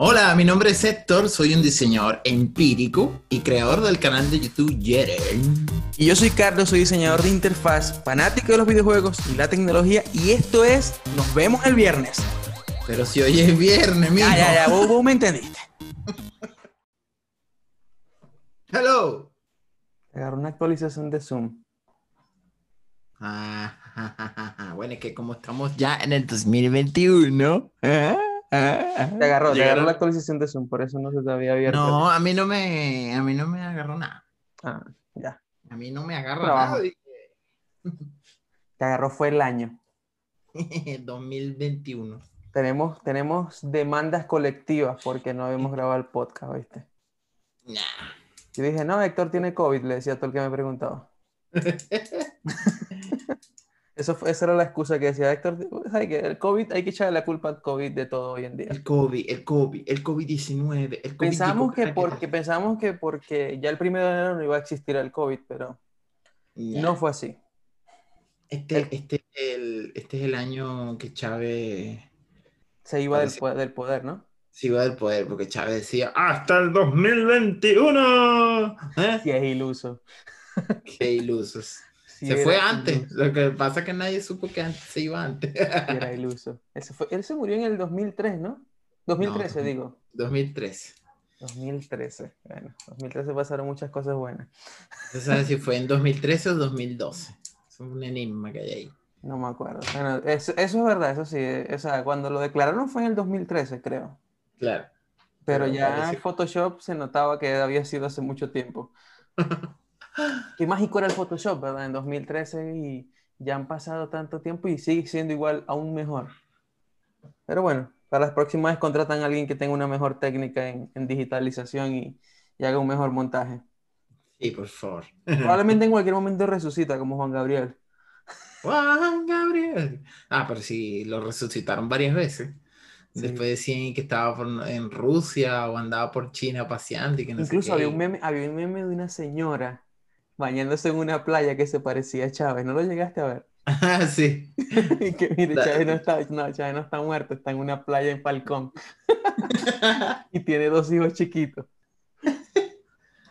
Hola, mi nombre es Héctor, soy un diseñador empírico y creador del canal de YouTube Yeren. Y yo soy Carlos, soy diseñador de interfaz, fanático de los videojuegos y la tecnología. Y esto es Nos vemos el viernes. Pero si hoy es viernes, mijo. Ya, ya, ya, vos, vos me entendiste. Hello. Agarró una actualización de Zoom. Ah, bueno, es que como estamos ya en el 2021. ¿eh? Ah, Te agarró, te llegaron- agarró la actualización de Zoom, por eso no se te había abierto. No, a mí no me, a mí no me agarró nada. Ah, ya. A mí no me agarra Trabajo. nada. dije. Te agarró fue el año. 2021. Tenemos, tenemos demandas colectivas porque no habíamos grabado el podcast, ¿viste? Nah. Yo dije, no, Héctor tiene COVID, le decía a todo el que me preguntaba. Eso fue, esa era la excusa que decía Héctor. El COVID, hay que echarle la culpa al COVID de todo hoy en día. El COVID, el COVID, el COVID-19, el COVID. Pensamos que porque, pensamos que porque ya el primero de enero no iba a existir el COVID, pero Nah. no fue así. Este, el- este, es el, este es el año que Chávez Se iba del, Parece- po- del poder, ¿no? se iba del poder, porque Chávez decía ¡Hasta el 2021! ¿Eh? Sí, es iluso. Qué ilusos. Se fue antes. iluso, Lo que pasa es que nadie supo que antes se iba antes. era iluso. Ese fue- él se murió en el 2003, ¿no? 2013, No, digo. 2013. 2013. Bueno, 2013 pasaron muchas cosas buenas. No sabes si fue en 2013 o 2012. Es un enigma que hay ahí. No me acuerdo. Bueno, eso, eso es verdad, eso sí. O sea, cuando lo declararon fue en el 2013, creo. Claro. Pero Pero ya en Photoshop se notaba que había sido hace mucho tiempo. Qué mágico era el Photoshop, ¿verdad? En 2013 y ya han pasado tanto tiempo y sigue siendo igual, aún mejor. Pero bueno, para las próximas vez contratan a alguien que tenga una mejor técnica en, en digitalización y, y haga un mejor montaje. Sí, por favor. Probablemente en cualquier momento resucita como Juan Gabriel. Juan Gabriel. Ah, pero sí, lo resucitaron varias veces. Sí. Después decían que estaba por- en Rusia o andaba por China paseando y que no sé Incluso qué. había un meme, había un meme de una señora bañándose en una playa que se parecía a Chávez. ¿No lo llegaste a ver? Ah, sí. Y que mire, La- Chávez no está, no, Chávez no está muerto, está en una playa en Falcón y tiene dos hijos chiquitos.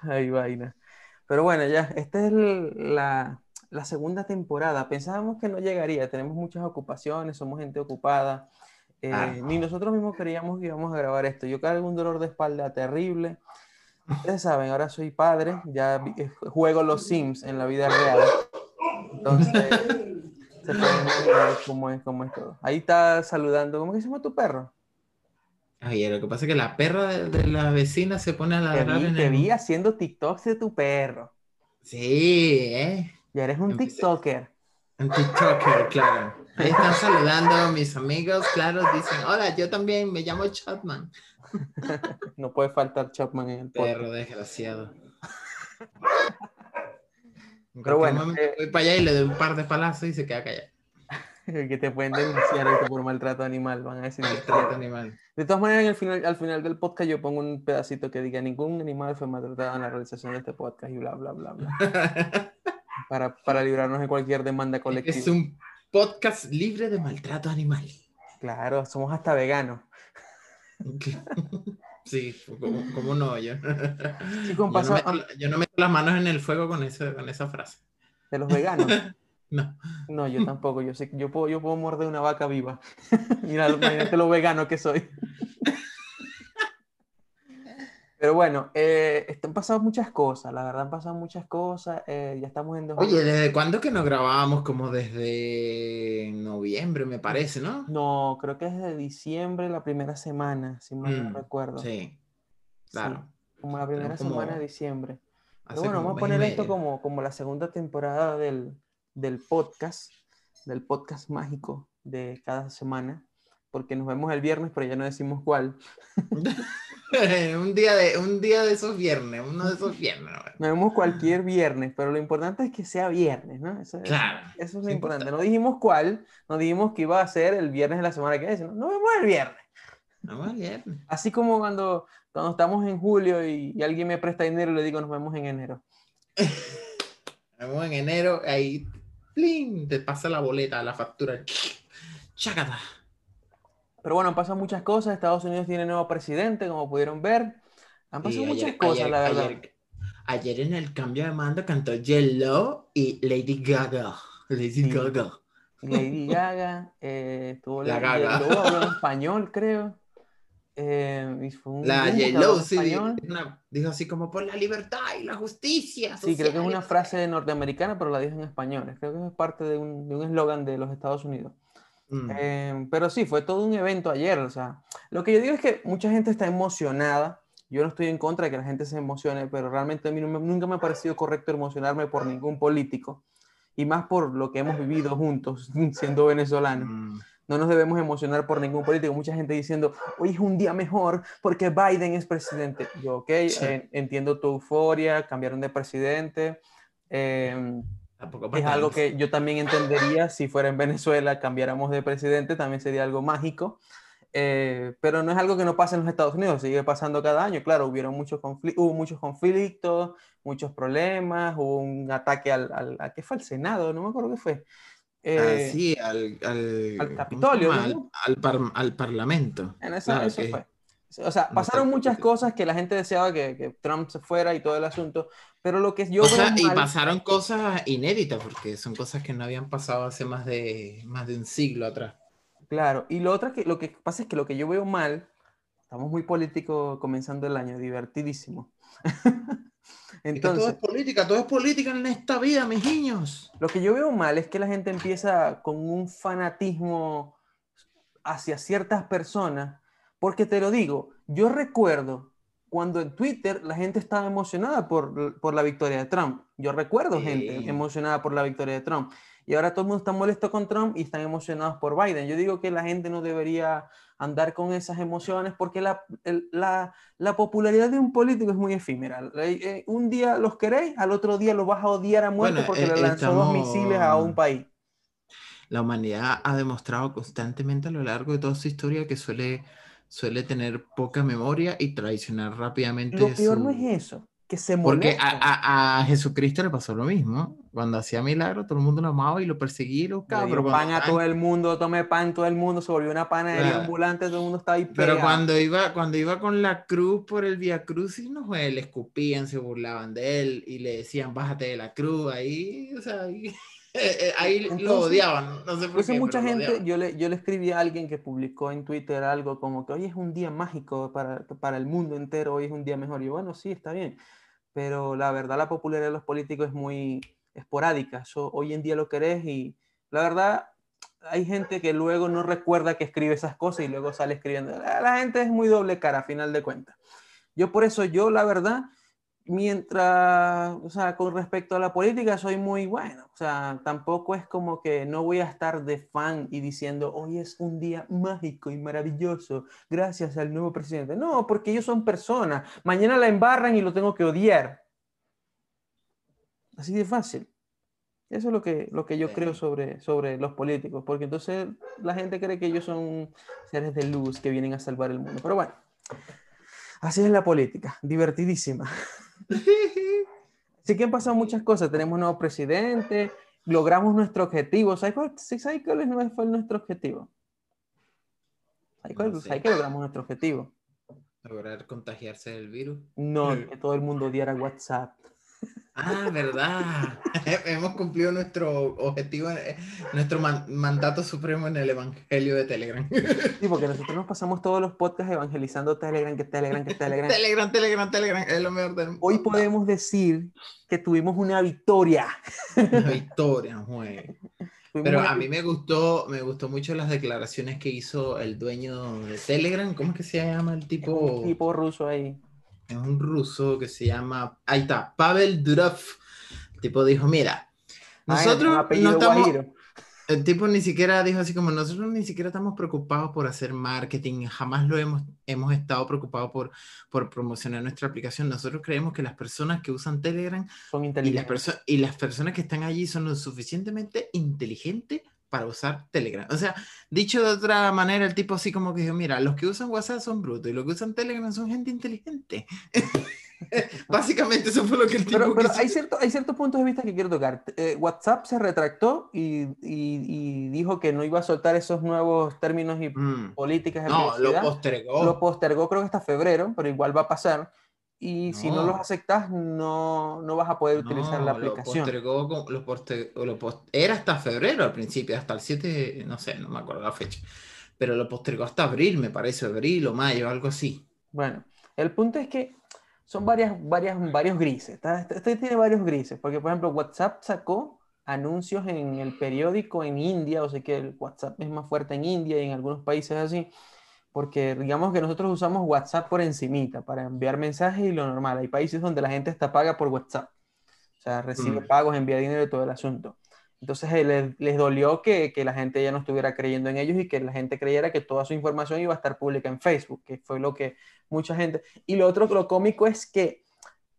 Ay, vaina. Pero bueno, ya, esta es la, la segunda temporada. Pensábamos que no llegaría, tenemos muchas ocupaciones, somos gente ocupada. Eh, Ah. Ni nosotros mismos creíamos que íbamos a grabar esto. Yo cargo un dolor de espalda terrible. Ustedes saben, ahora soy padre, ya vi- eh, juego los Sims en la vida real. Entonces, se pueden cómo es, cómo es todo. Ahí está saludando. ¿Cómo que se llama tu perro? Oye, lo que pasa es que la perra de, de la vecina se pone a Te ladrar vi, en te el... vi haciendo TikToks de tu perro. Sí, ¿eh? Ya eres un Empecé. TikToker. Un TikToker, claro. Ahí están saludando mis amigos, claro, dicen, hola, yo también me llamo Chatman. No puede faltar Chapman en el podcast. Perro desgraciado. En Pero bueno, eh, voy para allá y le doy un par de palazos y se queda callado. que te pueden denunciar por maltrato animal, van a decir. Maltrato animal. De todas maneras, en el final, al final del podcast yo pongo un pedacito que diga ningún animal fue maltratado en la realización de este podcast y bla, bla, bla, bla. Para, para librarnos de cualquier demanda colectiva. es un podcast libre de maltrato animal. Claro, somos hasta veganos. Sí, ¿cómo, cómo no? Yo, Sí, yo no meto, la- yo no meto las manos en el fuego con, esa con esa frase. de los veganos. No. No, yo tampoco. Yo sé, yo puedo, yo puedo morder una vaca viva. Mira, imagínate lo vegano que soy. Pero bueno, eh, están pasando muchas cosas, la verdad han pasado muchas cosas. eh, ya estamos en dos Oye, ¿desde cuándo que no grabábamos? Como desde noviembre, me parece, ¿no? No, creo que es de diciembre, la primera semana, si mal no Mm, recuerdo. Sí, Sí, claro. como la primera Tenemos como- semana de diciembre. Pero bueno, vamos a poner esto como, como la segunda temporada del, del podcast, del podcast mágico de cada semana, porque nos vemos el viernes, pero ya no decimos cuál. un, día de, un día de esos viernes, uno de esos viernes. ¿no? Nos vemos cualquier viernes, pero lo importante es que sea viernes, ¿no? Eso, Claro. eso es lo importante. No dijimos cuál, no dijimos que iba a ser el viernes de la semana que viene, sino nos vemos el viernes. Vamos al viernes. Así como cuando, cuando estamos en julio y, y alguien me presta dinero y le digo nos vemos en enero. Nos vemos en enero, ahí, ¡plin! Te pasa la boleta, la factura. Chácata. Pero bueno, han pasado muchas cosas. Estados Unidos tiene nuevo presidente, como pudieron ver. Han pasado Sí, muchas ayer- cosas, ayer- la verdad. Ayer, ayer en el cambio de mando cantó Yellow y Lady Gaga. Lady Sí. Gaga. Lady Gaga, eh, estuvo La la, Gaga. J-Lo habló en español, creo. Eh, y fue un La Yellow, sí, una- dijo así como por la libertad y la justicia. Sí, creo que es una social". frase norteamericana, pero la dijo en español. Creo que es parte de un de un eslogan de los Estados Unidos. Mm. Eh, pero sí, fue todo un evento ayer. O sea, lo que yo digo es que mucha gente está emocionada. Yo no estoy en contra de que la gente se emocione, pero realmente a mí no me- nunca me ha parecido correcto emocionarme por ningún político. Y más por lo que hemos vivido juntos, siendo venezolanos. Mm. No nos debemos emocionar por ningún político. Mucha gente diciendo, hoy es un día mejor porque Biden es presidente. Yo, ok, Sí. eh, entiendo tu euforia, cambiaron de presidente. eh, es algo que yo también entendería si fuera en Venezuela, cambiáramos de presidente, también sería algo mágico. Eh, pero no es algo que no pasa en los Estados Unidos, sigue pasando cada año. Claro, hubieron muchos hubo muchos conflictos, muchos problemas, hubo un ataque al, al ¿a qué fue? Al Senado, no me acuerdo qué fue. Ah, Eh, sí, al, al, al ¿cómo se Capitolio. Al, al par- al Parlamento. En eso, Claro eso que- fue. O sea, no pasaron sé, muchas cosas que la gente deseaba que, que Trump se fuera y todo el asunto, pero lo que yo O sea, y mal- pasaron cosas inéditas, porque son cosas que no habían pasado hace más de, más de un siglo atrás. Claro, y lo otro que lo que pasa es que lo que yo veo mal, estamos muy políticos comenzando el año, divertidísimo. Es que todo Entonces, es política, todo es política en esta vida, mis niños. lo que yo veo mal es que la gente empieza con un fanatismo hacia ciertas personas, porque te lo digo, yo recuerdo cuando en Twitter la gente estaba emocionada por, por la victoria de Trump. Yo recuerdo gente Sí. emocionada por la victoria de Trump. Y ahora todo el mundo está molesto con Trump y están emocionados por Biden. Yo digo que la gente no debería andar con esas emociones porque la, el- la, la popularidad de un político es muy efímera. Eh, eh, Un día los queréis, al otro día los vas a odiar a muerte Bueno, porque eh, le lanzó dos estamos- misiles a un país. La humanidad ha demostrado constantemente a lo largo de toda su historia que suele, suele tener poca memoria y traicionar rápidamente Lo peor su- no es eso, que se Porque molestan. a, a- a Jesucristo le pasó lo mismo. Cuando hacía milagros, todo el mundo lo amaba y lo perseguía y lo buscaba. Pero pan a todo el mundo, tomé pan todo el mundo, se volvió una panadería Claro. ambulante, todo el mundo estaba ahí pero pegado. cuando iba, cuando iba con la cruz por el Via Crucis, no fue, le escupían, se burlaban de él y le decían, bájate de la cruz. Ahí, o sea, ahí, ahí lo odiaban. No sé por Entonces qué, mucha gente, yo le, yo le escribí a alguien que publicó en Twitter algo como que hoy es un día mágico para, para el mundo entero, hoy es un día mejor. Y yo, bueno, sí, está bien, pero la verdad la popularidad de los políticos es muy esporádica. Hoy en día lo querés y la verdad hay gente que luego no recuerda que escribe esas cosas y luego sale escribiendo. La, la gente es muy doble cara a final de cuentas. Yo por eso, yo la verdad, mientras, o sea, con respecto a la política, soy muy bueno. O sea, tampoco es como que no voy a estar de fan y diciendo, hoy es un día mágico y maravilloso, gracias al nuevo presidente. No, porque ellos son personas. Mañana la embarran y lo tengo que odiar. Así de fácil. Eso es lo que, lo que yo creo Sí. sobre, sobre los políticos, porque entonces la gente cree que ellos son seres de luz que vienen a salvar el mundo. Pero bueno, así es la política, divertidísima. Sí que han pasado muchas cosas. Tenemos un nuevo presidente, logramos nuestro objetivo. ¿Sabes cuál, ¿sabes cuál fue nuestro objetivo? ¿Sabes cuál- No sé. sabes que logramos nuestro objetivo? Lograr contagiarse del virus. No, Mm. que todo el mundo odiara WhatsApp. Ah, verdad. Hemos cumplido nuestro objetivo, eh, nuestro man- mandato supremo en el Evangelio de Telegram. Sí, porque nosotros nos pasamos todos los podcasts evangelizando Telegram, que Telegram, que Telegram. Telegram, Telegram, Telegram, es lo mejor del mundo. Hoy podemos decir que tuvimos una victoria. Una victoria, güey. Pero a mí me gustó, me gustó mucho las declaraciones que hizo el dueño de Telegram. ¿Cómo es que se llama el tipo? un tipo ruso ahí. Es un ruso que se llama, ahí está, Pavel Durov. El tipo dijo, mira, nosotros un no estamos, guajiro. el tipo ni siquiera dijo así como nosotros ni siquiera estamos preocupados por hacer marketing, jamás lo hemos, hemos estado preocupados por, por promocionar nuestra aplicación. Nosotros creemos que las personas que usan Telegram Son y las, inteligentes. y las personas que están allí son lo suficientemente inteligentes para usar Telegram. O sea, dicho de otra manera, el tipo así como que dijo, mira, los que usan WhatsApp son brutos y los que usan Telegram son gente inteligente. Básicamente eso fue lo que el tipo Pero, pero hay, cierto, hay ciertos puntos de vista que quiero tocar. Eh, WhatsApp se retractó y, y- y dijo que no iba a soltar esos nuevos términos y Mm. políticas de No, lo postergó. Lo postergó creo que hasta febrero, pero igual va a pasar. Y si no No. los aceptas, no, no vas a poder utilizar la No, lo aplicación. postergó con- lo poster- lo pos- era hasta febrero al principio, hasta el 7, no sé, no me acuerdo la fecha. Pero lo postergó hasta abril, me parece, abril o mayo, algo así. Bueno, el punto es que son varias, varias, varios grises. Este este tiene varios grises, porque por ejemplo WhatsApp sacó anuncios en el periódico en India, o sea que el WhatsApp es más fuerte en India y en algunos países así, porque digamos que nosotros usamos WhatsApp por encimita para enviar mensajes y lo normal. Hay países donde la gente hasta paga por WhatsApp, o sea, recibe Mm. pagos, envía dinero y todo el asunto. Entonces eh, les, les dolió que, que la gente ya no estuviera creyendo en ellos y que la gente creyera que toda su información iba a estar pública en Facebook, que fue lo que mucha gente... Y lo otro, lo cómico es que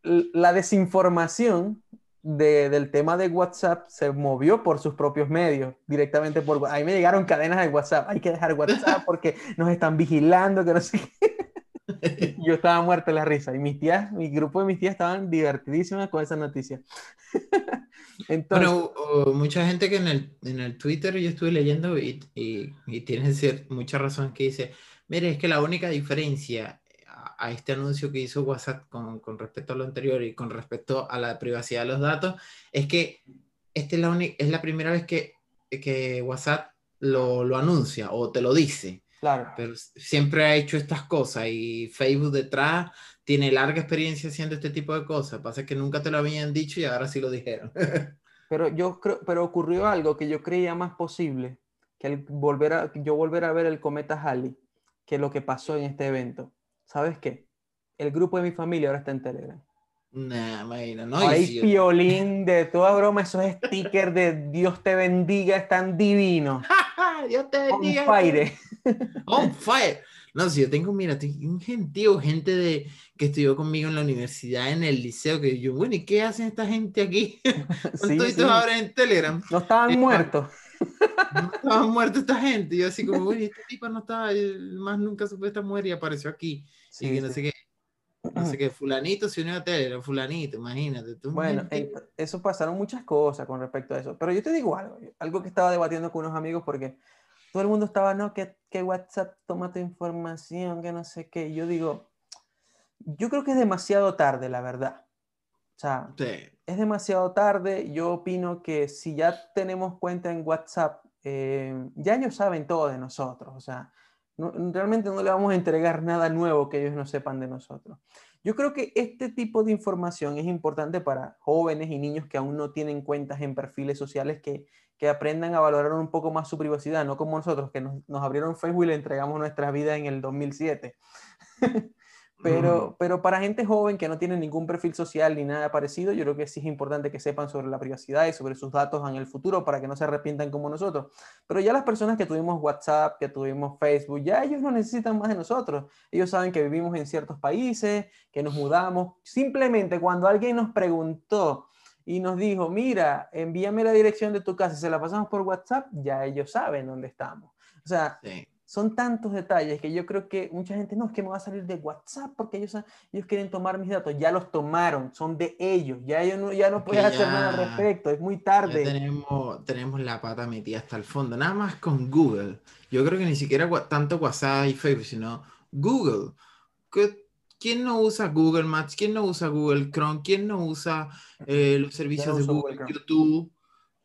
la desinformación de- del tema de WhatsApp se movió por sus propios medios, directamente por... A mí me llegaron cadenas de WhatsApp, hay que dejar WhatsApp porque nos están vigilando, que no sé qué. Yo estaba muerta de la risa y mis tías, mi grupo de mis tías estaban divertidísimas con esa noticia. Entonces, Bueno, mucha gente que en el, en el Twitter yo estuve leyendo y, y, y tienen mucha razón que dice, mire, es que la única diferencia a, este anuncio que hizo WhatsApp con, con respecto a lo anterior y con respecto a la privacidad de los datos es que esta es la, es la primera vez que, que WhatsApp lo, lo anuncia o te lo dice. claro. Pero siempre ha hecho estas cosas y Facebook detrás tiene larga experiencia haciendo este tipo de cosas. Pasa que nunca te lo habían dicho y ahora sí lo dijeron. Pero yo creo, pero ocurrió algo que yo creía más posible que volver a, yo volver a ver el cometa Halley que lo que pasó en este evento. ¿Sabes qué? El grupo de mi familia ahora está en Telegram. Nah, imagina, ¿no? Hay si yo- piolín de toda broma, esos stickers de Dios te bendiga están divinos. Dios te On bendiga. fire. On fire. No, si yo tengo, mira, tengo un gentío, gente de, que estudió conmigo en la universidad, en el liceo, que yo, bueno, ¿y qué hacen esta gente aquí? Sí, sí. ahora en Telegram. No estaban Eh, muertos. No estaban muertos esta gente. Yo así como, bueno, este tipo no estaba, más nunca supe esta mujer y apareció aquí. Y Sí, que no sí. sé qué. No sé qué, fulanito se unió a Telegram, fulanito, imagínate. tú, Bueno, ent- eso pasaron muchas cosas con respecto a eso. Pero yo te digo algo, algo que estaba debatiendo con unos amigos porque todo el mundo estaba, no, que, que WhatsApp toma tu información, que no sé qué. Y Yo digo, yo creo que es demasiado tarde, la verdad. O sea, Sí. es demasiado tarde. Yo opino que si ya tenemos cuenta en WhatsApp, eh, ya ellos saben todo de nosotros. O sea, no- realmente no le vamos a entregar nada nuevo que ellos no sepan de nosotros. Yo creo que este tipo de información es importante para jóvenes y niños que aún no tienen cuentas en perfiles sociales que, que aprendan a valorar un poco más su privacidad, no como nosotros que nos, nos abrieron Facebook y le entregamos nuestra vida en el 2007. Pero, pero para gente joven que no tiene ningún perfil social ni nada parecido, yo creo que sí es importante que sepan sobre la privacidad y sobre sus datos en el futuro para que no se arrepientan como nosotros. Pero ya las personas que tuvimos WhatsApp, que tuvimos Facebook, ya ellos no necesitan más de nosotros. Ellos saben que vivimos en ciertos países, que nos mudamos. Simplemente cuando alguien nos preguntó y nos dijo, mira, envíame la dirección de tu casa, se la pasamos por WhatsApp, ya ellos saben dónde estamos. O sea, Sí. Son tantos detalles que yo creo que mucha gente, no, es que me va a salir de WhatsApp porque ellos, ellos quieren tomar mis datos. Ya los tomaron, son de ellos. Ya, ellos no, ya no puedes hacer nada al respecto, es muy Ya tarde. tenemos, tenemos la pata metida hasta el fondo, nada más con Google. Yo creo que ni siquiera tanto WhatsApp y Facebook, sino Google. ¿Qué- ¿Quién no usa Google Maps? ¿Quién no usa Google Chrome? ¿Quién no usa eh, los servicios de Google, Google. YouTube?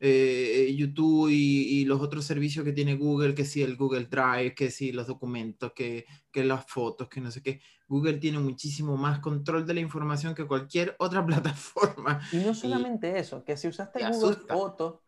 Eh, YouTube y, y los otros servicios que tiene Google, que si el Google Drive, que si los documentos, que, que las fotos, que no sé qué. Google tiene muchísimo más control de la información que cualquier otra plataforma. Y no solamente eso, que si usaste te Google asusta. Fotos,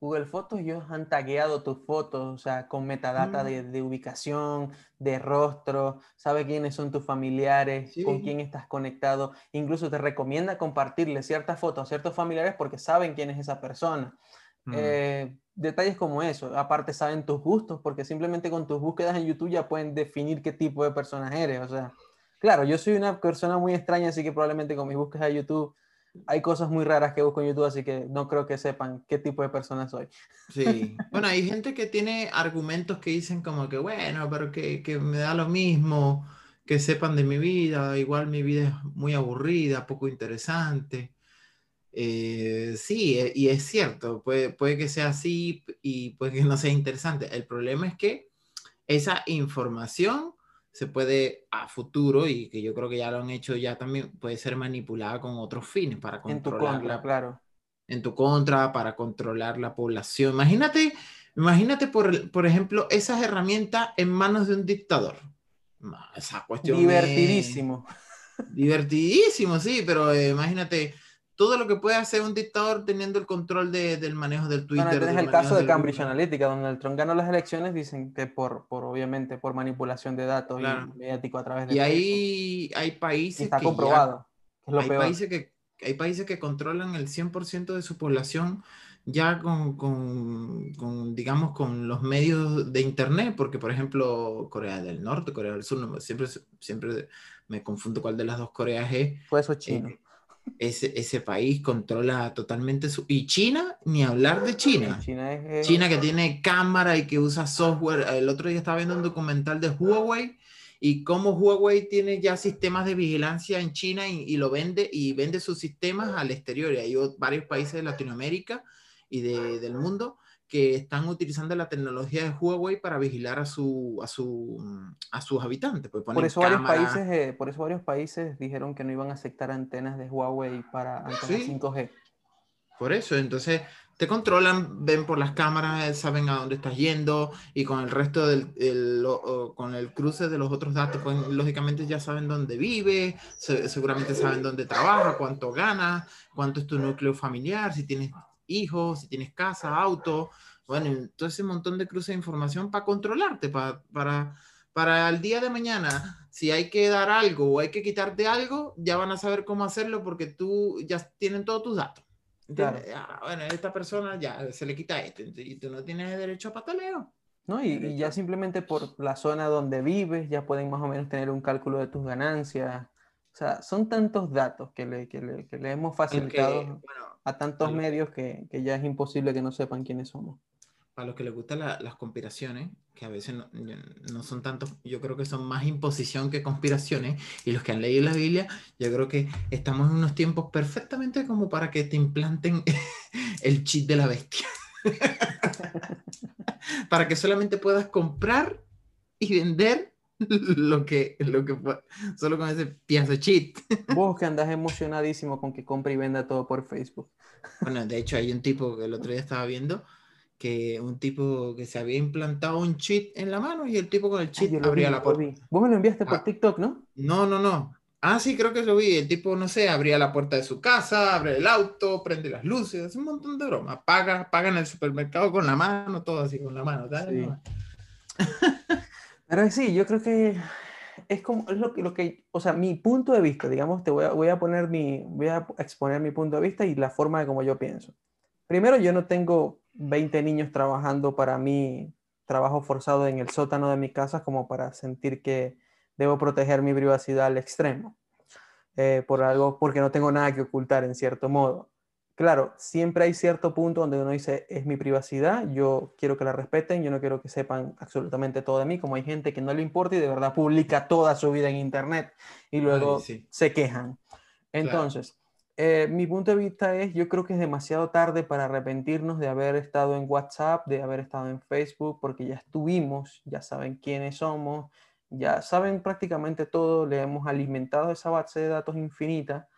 Google Fotos ellos han tagueado tus fotos, o sea, con metadata Mm. de, de ubicación, de rostro, sabe quiénes son tus familiares, con Sí. quién estás conectado, incluso te recomienda compartirle ciertas fotos a ciertos familiares porque saben quién es esa persona. Mm. Eh, detalles como eso, aparte saben tus gustos porque simplemente con tus búsquedas en YouTube ya pueden definir qué tipo de persona eres, o sea, claro, yo soy una persona muy extraña, así que probablemente con mis búsquedas de YouTube hay cosas muy raras que busco en YouTube, así que no creo que sepan qué tipo de persona soy. Sí, bueno, hay gente que tiene argumentos que dicen como que, bueno, pero que, que me da lo mismo, que sepan de mi vida, igual mi vida es muy aburrida, poco interesante. Eh, sí, e, y es cierto, puede, puede que sea así y puede que no sea interesante. El problema es que esa información se puede a futuro, y que yo creo que ya lo han hecho ya también, puede ser manipulada con otros fines para controlarla. claro. En tu contra, para controlar la población. Imagínate, imagínate por, por ejemplo, esas herramientas en manos de un dictador. Esa cuestión. Divertidísimo. Divertidísimo, sí, pero eh, imagínate todo lo que puede hacer un dictador teniendo el control de, del manejo del Twitter. Bueno, tienes el caso de Cambridge Analytica, donde el Trump ganó las elecciones, dicen que por, por obviamente, por manipulación de datos y mediático a través de... Y ahí hay países... Está comprobado. hay, Países que, hay países que controlan el 100% de su población ya con, con, con, digamos, con los medios de Internet, porque, por ejemplo, Corea del Norte, Corea del Sur, siempre, siempre me confundo cuál de las dos Coreas es. Pues eso chino. Eh, ese, ese país controla totalmente su... Y China, ni hablar de China. China, es, China que tiene cámara y que usa software. El otro día estaba viendo un documental de Huawei y cómo Huawei tiene ya sistemas de vigilancia en China y, y lo vende y vende sus sistemas al exterior. Y hay varios países de Latinoamérica y de, del mundo que están utilizando la tecnología de Huawei para vigilar a, su, a, su, a sus habitantes. Pues por, eso varios países, eh, por eso varios países dijeron que no iban a aceptar antenas de Huawei para antenas 5G. Por eso, entonces te controlan, ven por las cámaras, saben a dónde estás yendo y con el resto del el, con el cruce de los otros datos, pues lógicamente ya saben dónde vive, seguramente saben dónde trabaja, cuánto gana, cuánto es tu núcleo familiar, si tienes hijos, si tienes casa, auto, bueno, todo ese montón de cruces de información para controlarte, para, para, para el día de mañana, si hay que dar algo o hay que quitarte algo, ya van a saber cómo hacerlo porque tú ya tienen todos tus datos. Ah, bueno, esta persona ya se le quita esto y tú no tienes derecho a pataleo. No, y, y, ya simplemente por la zona donde vives, ya pueden más o menos tener un cálculo de tus ganancias, sea, son tantos datos que le, que le, que le hemos facilitado a tantos medios que, que, ya es imposible que no sepan quiénes somos. Para los que les gustan las conspiraciones, que a veces no, no, son tantos, yo creo que son más imposición que conspiraciones, y los que han leído la Biblia, yo creo que estamos en unos tiempos perfectamente como para que te implanten el chip de la bestia. para que solamente puedas comprar y vender lo que, lo que solo con ese piazo cheat. Vos que andas emocionadísimo con que compre y venda todo por Facebook. Bueno, de hecho hay un tipo que el otro día estaba viendo que un tipo que se había implantado un cheat en la mano y el tipo con el cheat abría la puerta. Vos me lo enviaste por ah. TikTok, ¿no? No, no, no. Ah, sí, creo que lo vi. El tipo, no sé, abría la puerta de su casa, abre el auto, prende las luces, hace un montón de bromas. Paga, paga en el supermercado con la mano, todo así con la mano. Sí. Sí, yo creo que es como es lo que, lo que, o sea, mi punto de vista, digamos, te voy a, voy a poner mi, voy a exponer mi punto de vista y la forma de como yo pienso. Primero, yo no tengo 20 niños trabajando para mí, trabajo forzado en el sótano de mi casa como para sentir que debo proteger mi privacidad al extremo, eh, por algo, porque no tengo nada que ocultar en cierto modo claro, siempre hay cierto punto donde uno dice, es mi privacidad, yo quiero que la respeten, yo no quiero que sepan absolutamente todo de mí, como hay gente que no le importa y de verdad publica toda su vida en Internet y luego se quejan. Entonces, eh, mi punto de vista es, yo creo que es demasiado tarde para arrepentirnos de haber estado en WhatsApp, de haber estado en Facebook, porque ya estuvimos, ya saben quiénes somos, ya saben prácticamente todo, le hemos alimentado esa base de datos infinita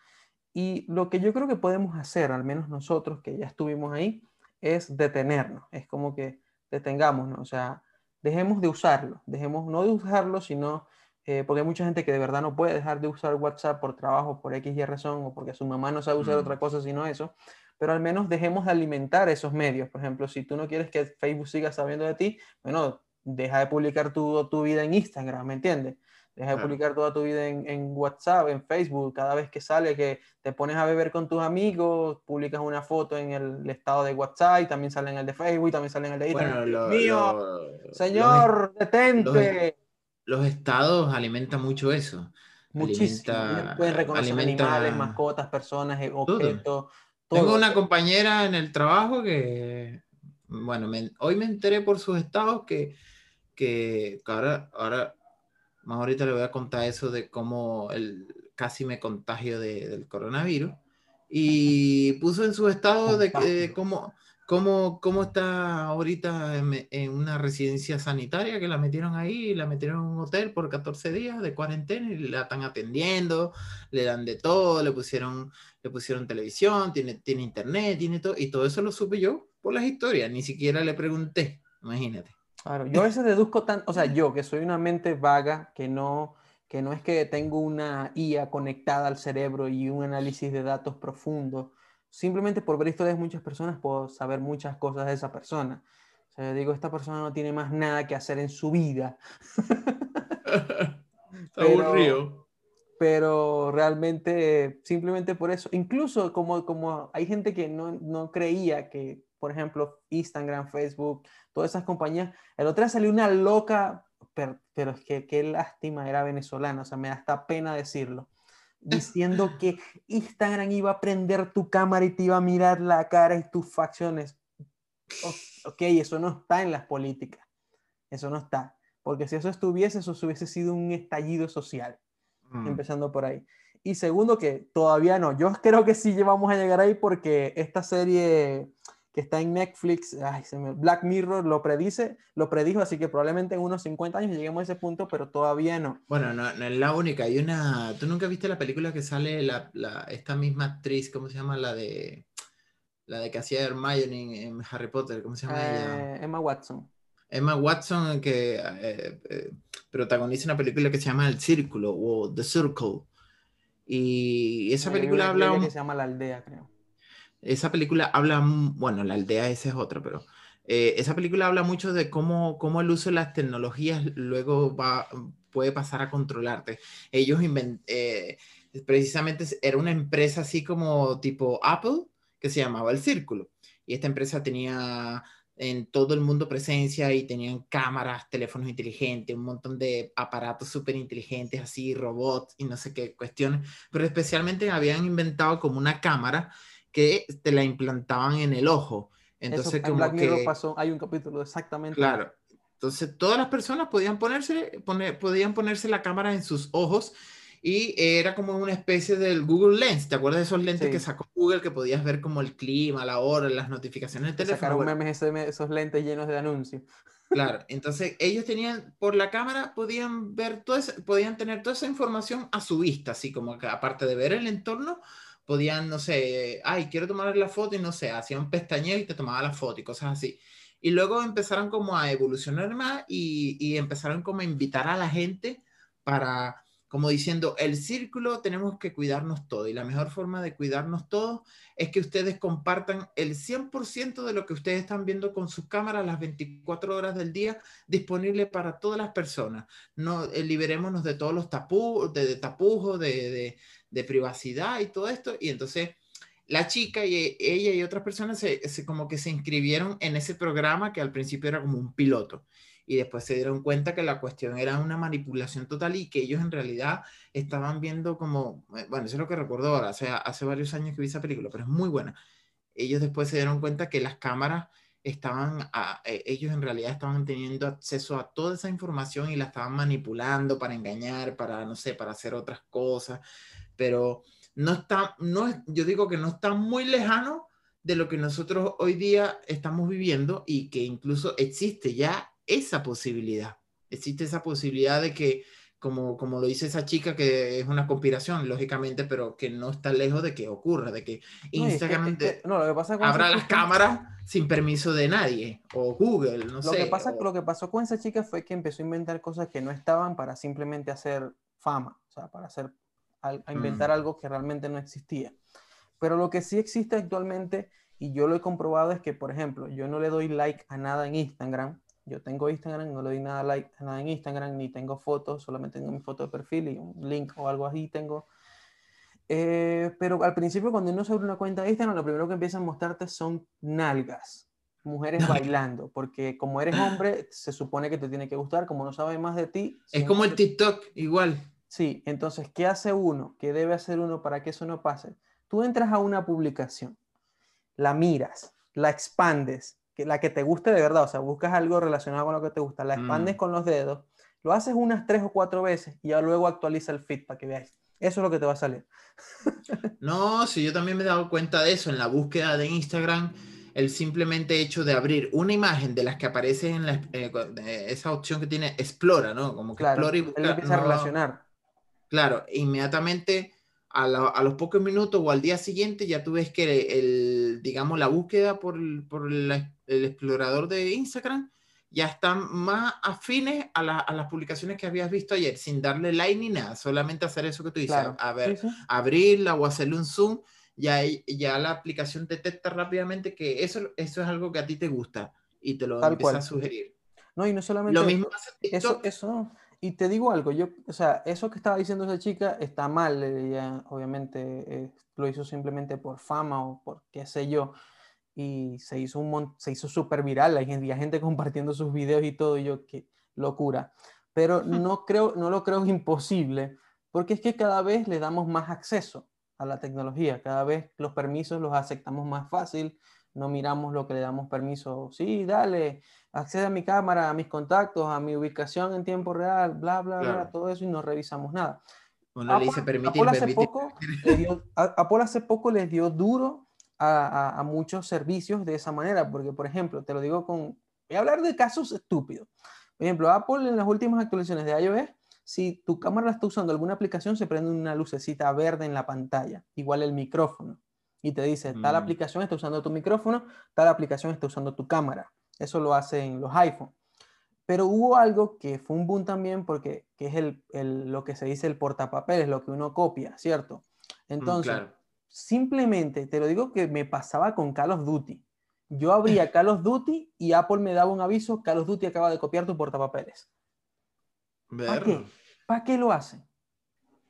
y lo que yo creo que podemos hacer, al menos nosotros que ya estuvimos ahí, es detenernos. Es como que detengámonos, o sea, dejemos de usarlo, dejemos no de usarlo, sino eh, porque hay mucha gente que de verdad no puede dejar de usar WhatsApp por trabajo, por X y razón, o porque su mamá no sabe usar otra cosa sino eso, pero al menos dejemos de alimentar esos medios. Por ejemplo, si tú no quieres que Facebook siga sabiendo de ti, bueno, deja de publicar tu, tu vida en Instagram, ¿me entiendes? Deja de publicar toda tu vida en, en, WhatsApp, en Facebook. Cada vez que sale que te pones a beber con tus amigos, publicas una foto en el estado de WhatsApp y también sale en el de Facebook y también sale en el de Instagram. Mío, señor, detente. Los, estados alimentan mucho eso. Muchísimo. Pueden reconocer animales, mascotas, personas, eh, objetos. Tengo una compañera en el trabajo que, bueno, hoy me enteré por sus estados que, que ahora, ahora Más ahorita le voy a contar eso de cómo el, casi me contagio de, del coronavirus. Y puso en su estado de, de cómo, cómo, cómo está ahorita en, una residencia sanitaria que la metieron ahí, la metieron en un hotel por 14 días de cuarentena y la están atendiendo, le dan de todo, le pusieron, le pusieron televisión, tiene, tiene internet, tiene todo, y todo eso lo supe yo por las historias, ni siquiera le pregunté, imagínate. Claro, yo a veces deduzco tan, o sea, yo que soy una mente vaga, que no, que no es que tengo una IA conectada al cerebro y un análisis de datos profundo, simplemente por ver historias de muchas personas puedo saber muchas cosas de esa persona. O sea, digo, esta persona no tiene más nada que hacer en su vida. pero, aburrido. Pero realmente, simplemente por eso, incluso como, como hay gente que no, no creía que, por ejemplo, Instagram, Facebook, todas esas compañías, el otro día salió una loca, pero, pero es que qué lástima, era venezolana, o sea, me da hasta pena decirlo diciendo que Instagram iba a prender tu cámara y te iba a mirar la cara y tus facciones. Ok, eso no está en las políticas. Eso no está. Porque si eso estuviese, eso hubiese sido un estallido social. Mm. Empezando por ahí. Y segundo, que todavía no. Yo creo que sí vamos a llegar ahí porque esta serie que está en Netflix, Black Mirror lo predice, lo predijo, así que probablemente en unos 50 años lleguemos a ese punto, pero todavía no. Bueno, no, es la única, hay una, ¿tú nunca viste la película que sale la, esta misma actriz, ¿cómo se llama? La de, la de que hacía Hermione en, Harry Potter, ¿cómo se llama ella? Eh, Emma Watson. Emma Watson que eh, eh, protagoniza una película que se llama El Círculo o The Circle. Y esa película habla... Que se llama La Aldea, creo. Esa película habla, bueno, la aldea ese es otro, pero eh, esa película habla mucho de cómo, cómo el uso de las tecnologías luego va, puede pasar a controlarte. Ellos eh, precisamente era una empresa así como tipo Apple que se llamaba El Círculo. Y esta empresa tenía en todo el mundo presencia y tenían cámaras, teléfonos inteligentes, un montón de aparatos súper inteligentes, así, robots y no sé qué cuestiones, pero especialmente habían inventado como una cámara que te la implantaban en el ojo. Entonces, como Black que... pasó, hay un capítulo exactamente. Claro. Entonces, todas las personas podían ponerse, poner, podían ponerse la cámara en sus ojos y era como una especie del Google Lens. ¿Te acuerdas de esos lentes que sacó Google que podías ver como el clima, la hora, las notificaciones del teléfono? Sacaron memes esos lentes llenos de anuncios. Claro, entonces ellos tenían, por la cámara, podían ver todo podían tener toda esa información a su vista, así como que aparte de ver el entorno, podían, no sé, ay, quiero tomar la foto y no sé, hacían pestañeo y te tomaba la foto y cosas así. Y luego empezaron como a evolucionar más y, y empezaron como a invitar a la gente para, como diciendo, el círculo tenemos que cuidarnos todo y la mejor forma de cuidarnos todos es que ustedes compartan el 100% de lo que ustedes están viendo con sus cámaras las 24 horas del día disponible para todas las personas. No, eh, liberémonos de todos los tapujos, de, tapujos, de, de privacidad y todo esto. Y entonces la chica y ella y otras personas se, como que se inscribieron en ese programa que al principio era como un piloto y después se dieron cuenta que la cuestión era una manipulación total y que ellos en realidad estaban viendo como, eh, bueno, eso es lo que recuerdo ahora, o hace varios años que vi esa película, pero es muy buena. Ellos después se dieron cuenta que las cámaras estaban, eh, ellos en realidad estaban teniendo acceso a toda esa información y la estaban manipulando para engañar, para, no sé, para hacer otras cosas pero no está, no, yo digo que no está muy lejano de lo que nosotros hoy día estamos viviendo y que incluso existe ya esa posibilidad. Existe esa posibilidad de que, como, como lo dice esa chica, que es una conspiración, lógicamente, pero que no está lejos de que ocurra, de que Instagram abra las cámaras sin permiso de nadie, o Google, no lo sé. Que pasa, Lo que pasó con esa chica fue que empezó a inventar cosas que no estaban para simplemente hacer fama, o sea, para hacer a, inventar mm. algo que realmente no existía. Pero lo que sí existe actualmente, y yo lo he comprobado, es que, por ejemplo, yo no le doy like a nada en Instagram. Yo tengo Instagram, no le doy nada like a nada en Instagram, ni tengo fotos, solamente tengo mi foto de perfil y un link o algo así tengo. Eh, pero al principio, cuando uno se abre una cuenta de Instagram, lo primero que empiezan a mostrarte son nalgas, mujeres bailando, porque como eres hombre, se supone que te tiene que gustar, como no sabe más de ti. Es como el TikTok, igual. Sí, entonces, ¿qué hace uno? ¿Qué debe hacer uno para que eso no pase? Tú entras a una publicación, la miras, la expandes, que la que te guste de verdad, o sea, buscas algo relacionado con lo que te gusta, la expandes mm. con los dedos, Lo haces unas tres o cuatro veces y ya luego actualiza el feed para que veáis. Eso es lo que te va a salir. no, sí, yo también me he dado cuenta de eso en la búsqueda de Instagram. El simplemente hecho de abrir una imagen de las que aparece en la, eh, esa opción que tiene explora, ¿no? Como que explora y busca. Él empieza a relacionar. Claro, inmediatamente a, los pocos minutos o al día siguiente ya tú ves que el, digamos, la búsqueda por, por el explorador de Instagram ya están más afines a, las publicaciones que habías visto ayer, sin darle like ni nada, solamente hacer eso que tú dices, a ver, abrirla o hacerle un zoom, ya, ya la aplicación detecta rápidamente que eso, eso es algo que a ti te gusta y te lo empieza a sugerir. No, y no solamente lo mismo eso, eso, y te digo algo, yo, o sea, eso que estaba diciendo esa chica está mal, ella obviamente eh, lo hizo simplemente por fama o por qué sé yo, y se hizo un se hizo súper viral, hay gente, gente compartiendo sus videos y todo, y yo, qué locura. Pero no, creo, no lo creo imposible, porque es que cada vez le damos más acceso a la tecnología, cada vez los permisos los aceptamos más fácil, no miramos lo que le damos permiso, sí, dale, accede a mi cámara, a mis contactos, a mi ubicación en tiempo real, bla, bla, bla, todo eso y no revisamos nada. Apple, hace poco, Apple hace poco les dio duro a, muchos servicios de esa manera, porque, por ejemplo, te lo digo con, voy a hablar de casos estúpidos. Por ejemplo, Apple en las últimas actualizaciones de iOS, si tu cámara está usando alguna aplicación, se prende una lucecita verde en la pantalla, igual el micrófono, y te dice, tal mm. aplicación está usando tu micrófono, tal aplicación está usando tu cámara. Eso lo hacen los iPhone. Pero hubo algo que fue un boom también porque que es el, el, lo que se dice el portapapeles, lo que uno copia, ¿cierto? Mm, Entonces, simplemente te lo digo que me pasaba con Call of Duty. Yo abría Call of Duty y Apple me daba un aviso, Call of Duty acaba de copiar tu portapapeles. ¿Para qué? ¿Para qué lo hacen?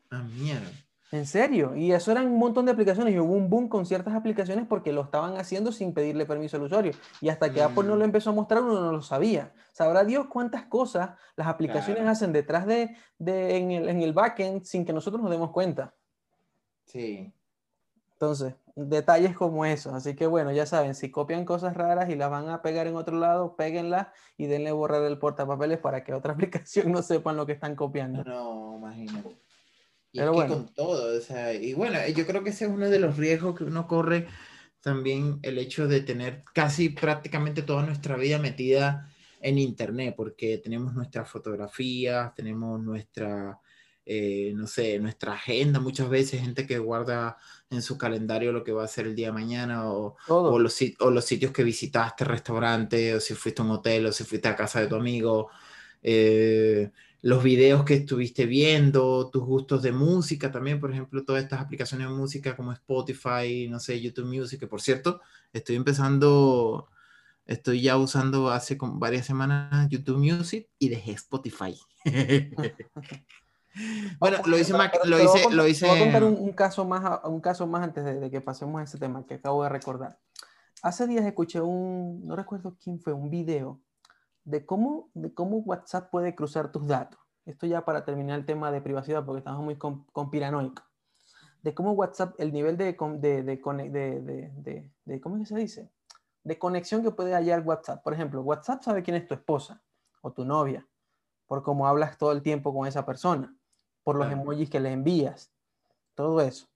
Ah, mierda. En serio, y eso eran un montón de aplicaciones y hubo un boom con ciertas aplicaciones porque lo estaban haciendo sin pedirle permiso al usuario. Y hasta que Apple no lo mm. empezó a mostrar, uno no lo sabía. Sabrá Dios cuántas cosas las aplicaciones hacen detrás de, de en, el, en el backend sin que nosotros nos demos cuenta. Sí. Entonces, detalles como eso. Así que bueno, ya saben, si copian cosas raras y las van a pegar en otro lado, péguenlas y denle borrar el portapapeles para que otra aplicación no sepan lo que están copiando. No, imagínate. Y Pero bueno. con todo, o sea, y bueno, yo creo que ese es uno de los riesgos que uno corre también el hecho de tener casi prácticamente toda nuestra vida metida en internet, porque tenemos nuestras fotografías, tenemos nuestra eh, no sé, nuestra agenda, muchas veces gente que guarda en su calendario lo que va a hacer el día de mañana, o, o, los, o los, sitios que visitaste, restaurante, o si fuiste a un hotel, o si fuiste a casa de tu amigo, eh, los videos que estuviste viendo, tus gustos de música también, por ejemplo, todas estas aplicaciones de música como Spotify, no sé, YouTube Music, que por cierto, estoy empezando, estoy ya usando hace varias semanas YouTube Music y dejé Spotify. Bueno, lo hice, lo hice, lo hice. Voy a contar un, caso más, un caso más antes de, que pasemos a ese tema que acabo de recordar. Hace días escuché un, no recuerdo quién fue, un video de cómo, de cómo WhatsApp puede cruzar tus datos. Esto ya para terminar el tema de privacidad, porque estamos muy con, conspiranoicos. De cómo WhatsApp, el nivel de, de, de, de, ¿cómo se dice? De conexión que puede hallar WhatsApp. Por ejemplo, WhatsApp sabe quién es tu esposa o tu novia, por cómo hablas todo el tiempo con esa persona por los emojis que le envías, todo eso,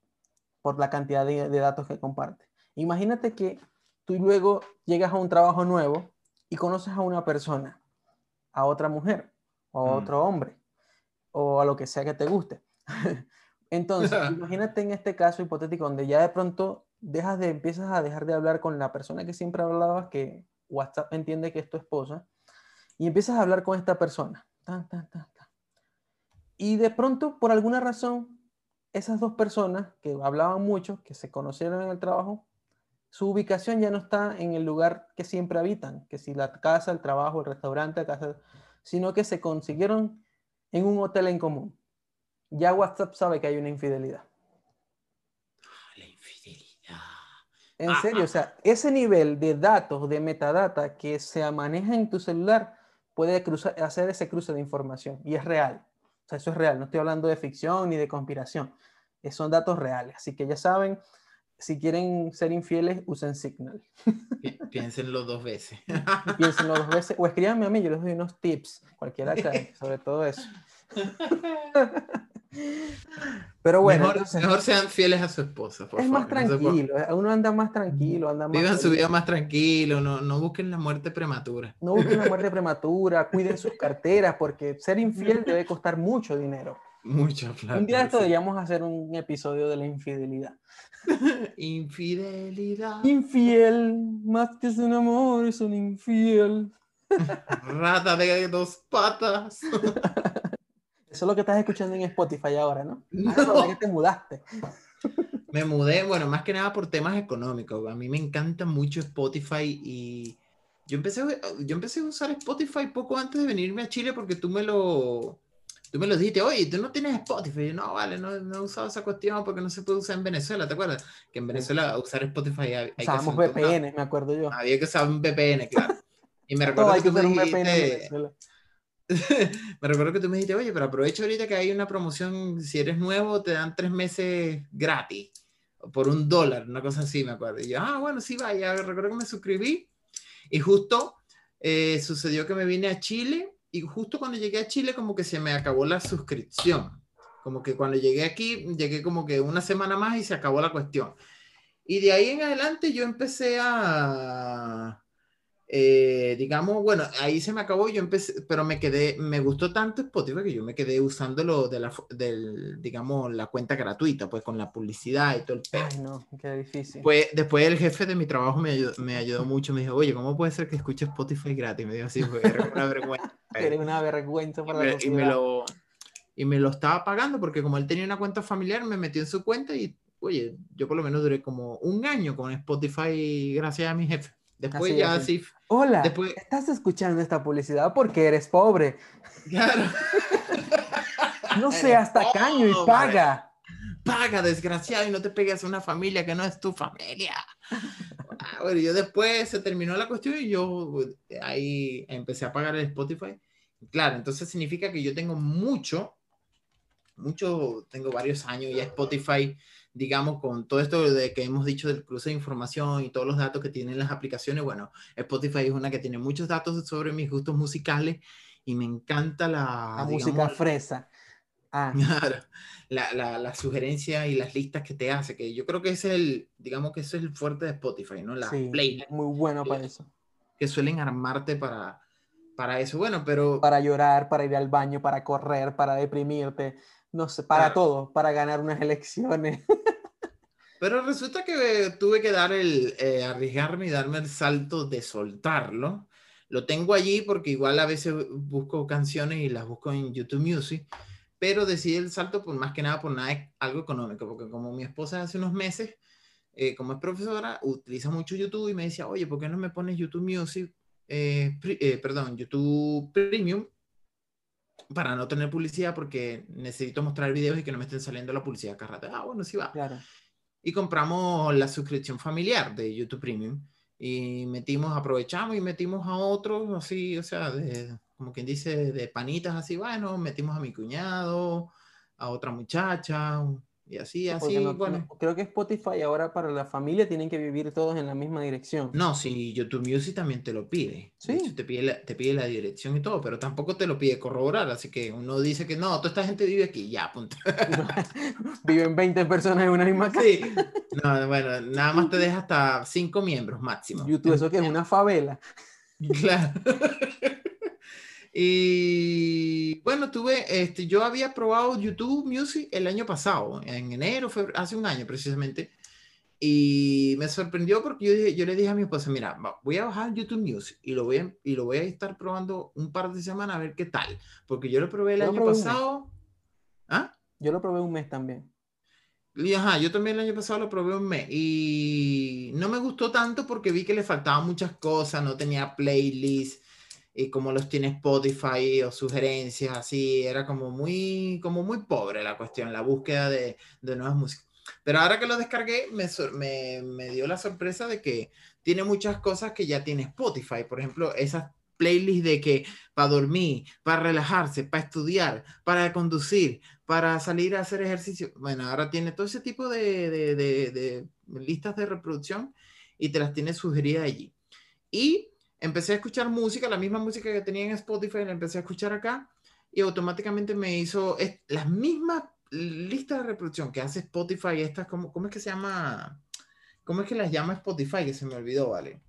por la cantidad de, datos que comparte. Imagínate que tú luego llegas a un trabajo nuevo y conoces a una persona, a otra mujer, o a mm. otro hombre, o a lo que sea que te guste. Entonces, imagínate en este caso hipotético donde ya de pronto dejas de, empiezas a dejar de hablar con la persona que siempre hablabas, que WhatsApp entiende que es tu esposa, y empiezas a hablar con esta persona. Tan, tan, tan, y de pronto, por alguna razón, esas dos personas que hablaban mucho, que se conocieron en el trabajo, su ubicación ya no está en el lugar que siempre habitan, que si la casa, el trabajo, el restaurante, la casa, sino que se consiguieron en un hotel en común. Ya WhatsApp sabe que hay una infidelidad. La infidelidad. En ah, serio, ah. o sea, ese nivel de datos, de metadata que se maneja en tu celular puede cruzar, hacer ese cruce de información y es real. O sea, eso es real, no estoy hablando de ficción ni de conspiración. Eh, son datos reales. Así que ya saben, si quieren ser infieles, usen Signal. Piénsenlo dos veces. Piénsenlo dos veces. O escríbanme a mí, yo les doy unos tips, cualquiera que, sobre todo eso. Pero bueno, mejor, sean fieles a su esposa. es más tranquilo, uno anda más tranquilo. Anda más Vivan su vida más tranquilo, no, no busquen la muerte prematura. No busquen la muerte prematura, cuiden sus carteras, porque ser infiel debe costar mucho dinero. Mucho plata. Un día esto deberíamos hacer un episodio de la infidelidad. Infidelidad. Infiel, más que es un amor, es un infiel. Rata de dos patas. Eso es lo que estás escuchando en Spotify ahora, ¿no? Ah, no. que te mudaste. Me mudé, bueno, más que nada por temas económicos. A mí me encanta mucho Spotify y yo empecé, yo empecé a usar Spotify poco antes de venirme a Chile porque tú me lo, tú me lo dijiste, oye, tú no tienes Spotify. Yo, no, vale, no, no, he usado esa cuestión porque no se puede usar en Venezuela, ¿te acuerdas? Que en Venezuela usar Spotify hay, Usábamos VPN, me acuerdo yo. Había que usar un VPN, claro. Y me recuerdo que, tú me dijiste, me recuerdo que tú me dijiste, oye, pero aprovecha ahorita que hay una promoción, si eres nuevo, te dan tres meses gratis, por un dólar, una cosa así, me acuerdo. Y yo, ah, bueno, sí, vaya, recuerdo que me suscribí. Y justo eh, sucedió que me vine a Chile y justo cuando llegué a Chile como que se me acabó la suscripción. Como que cuando llegué aquí, llegué como que una semana más y se acabó la cuestión. Y de ahí en adelante yo empecé a, eh, digamos, bueno, ahí se me acabó, yo empecé, pero me quedé, me gustó tanto Spotify que yo me quedé usándolo de la, del, digamos, la cuenta gratuita, pues con la publicidad y todo el Ay, no, qué difícil. Pues después el jefe de mi trabajo me ayudó, me ayudó mucho, me dijo, oye, ¿cómo puede ser que escuche Spotify gratis? Me dijo así, fue una vergüenza. Era una vergüenza para y la y me lo Y me lo estaba pagando porque como él tenía una cuenta familiar, me metió en su cuenta y, oye, yo por lo menos duré como un año con Spotify gracias a mi jefe. Después ya así. Hola, estás escuchando esta publicidad porque eres pobre. Claro. no seas tacaño y paga. Paga, desgraciado, y no te pegues a una familia que no es tu familia. Ah, bueno, yo después se terminó la cuestión y yo ahí empecé a pagar el Spotify. Claro, entonces significa que yo tengo mucho, mucho, tengo varios años ya Spotify digamos, con todo esto de que hemos dicho del cruce de información y todos los datos que tienen las aplicaciones, bueno, Spotify es una que tiene muchos datos sobre mis gustos musicales y me encanta la... La música fresa. Ah. la, la, la, sugerencia y las listas que te hace, que yo creo que es el, digamos que eso es el fuerte de Spotify, ¿no? La sí, Muy bueno para eso. Que suelen armarte para, para eso. Bueno, pero... Para llorar, para ir al baño, para correr, para deprimirte no sé, para todo, para ganar unas elecciones. Pero resulta que tuve que dar el, eh, arriesgarme y darme el salto de soltarlo. Lo tengo allí porque igual a veces busco canciones y las busco en YouTube Music, pero decidí el salto por más que nada por nada algo económico, porque como mi esposa hace unos meses, eh, como es profesora, utiliza mucho YouTube y me decía, oye, ¿por qué no me pones YouTube Music, eh, perdón, YouTube Premium para no tener publicidad porque necesito mostrar videos y que no me estén saliendo la publicidad cada rato. Ah, bueno, sí va. Claro. Y compramos la suscripción familiar de YouTube Premium y metimos, aprovechamos y metimos a otros así, o sea, de, como quien dice, de panitas así, bueno, metimos a mi cuñado, a otra muchacha, y así, así, bueno. creo que Spotify ahora para la familia tienen que vivir todos en la misma dirección. No, sí, YouTube Music también te lo pide. Sí. te pide, la, te pide la dirección y todo, pero tampoco te lo pide corroborar. Así que uno dice que no, toda esta gente vive aquí, ya, punto. Viven 20 personas en una misma casa. Sí. No, bueno, nada más te deja hasta 5 miembros máximo. YouTube, eso que es una favela. Claro. Y bueno, tuve, este, yo había probado YouTube Music el año pasado, en enero, fue hace un año precisamente, y me sorprendió porque yo, yo le dije a mi esposa, mira, voy a bajar YouTube Music y lo voy a, y lo voy a estar probando un par de semanas a ver qué tal, porque yo lo probé el año pasado. ¿Ah? Yo lo probé un mes también. Y ajá, yo también el año pasado lo probé un mes y no me gustó tanto porque vi que le faltaban muchas cosas, no tenía playlist, y como los tiene Spotify o sugerencias, así, era como muy, como muy pobre la cuestión, la búsqueda de, de nuevas músicas. Pero ahora que lo descargué, me, me, me, dio la sorpresa de que tiene muchas cosas que ya tiene Spotify. Por ejemplo, esas playlists de que para dormir, para relajarse, para estudiar, para conducir, para salir a hacer ejercicio. Bueno, ahora tiene todo ese tipo de, de, de, listas de reproducción y te las tiene sugeridas allí. Y empecé a escuchar música, la misma música que tenía en Spotify, la empecé a escuchar acá y automáticamente me hizo las mismas listas de reproducción que hace Spotify, estas, ¿cómo, ¿cómo es que se llama? ¿Cómo es que las llama Spotify? Que se me olvidó, ¿vale?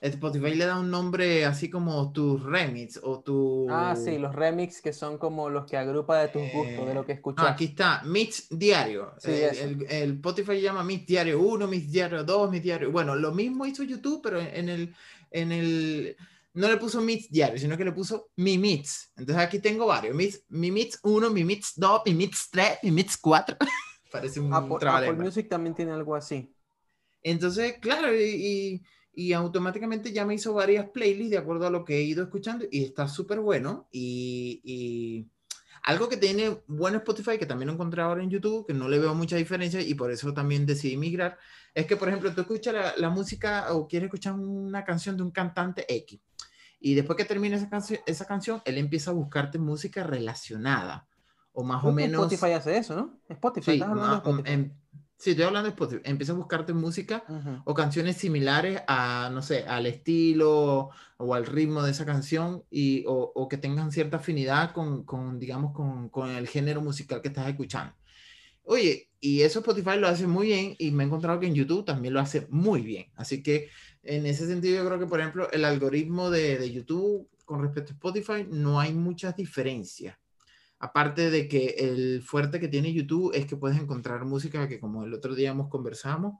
Spotify le da un nombre así como tus remix o tu... Ah, sí, los remix que son como los que agrupa de tus gustos, de lo que eh, escuchas. aquí está, Mix Diario. el, el, Spotify llama Mix Diario 1, Mix Diario 2, Mix Diario. Bueno, lo mismo hizo YouTube, pero en el, en el... No le puso Mix Diario, sino que le puso Mi Mix. Entonces aquí tengo varios. Mix, mi Mix 1, Mi Mix 2, Mi Mix 3, Mi Mix 4. Parece un Apple, Apple Music también tiene algo así. Entonces, claro, y y automáticamente ya me hizo varias playlists de acuerdo a lo que he ido escuchando y está súper bueno. Y, algo que tiene bueno Spotify, que también lo encontré ahora en YouTube, que no le veo mucha diferencia y por eso también decidí migrar, es que, por ejemplo, tú escuchas la, música o quieres escuchar una canción de un cantante X y después que termina esa, canción esa canción, él empieza a buscarte música relacionada o más o menos... Spotify hace eso, ¿no? Spotify. Sí, Sí, estoy hablando de Spotify. Empieza a buscarte música o canciones similares a, no sé, al estilo o al ritmo de esa canción y, o, o que tengan cierta afinidad con, con digamos, con, con, el género musical que estás escuchando. Oye, y eso Spotify lo hace muy bien y me he encontrado que en YouTube también lo hace muy bien. Así que en ese sentido yo creo que, por ejemplo, el algoritmo de, de YouTube con respecto a Spotify no hay muchas diferencias. Aparte de que el fuerte que tiene YouTube es que puedes encontrar música que como el otro día hemos conversamos,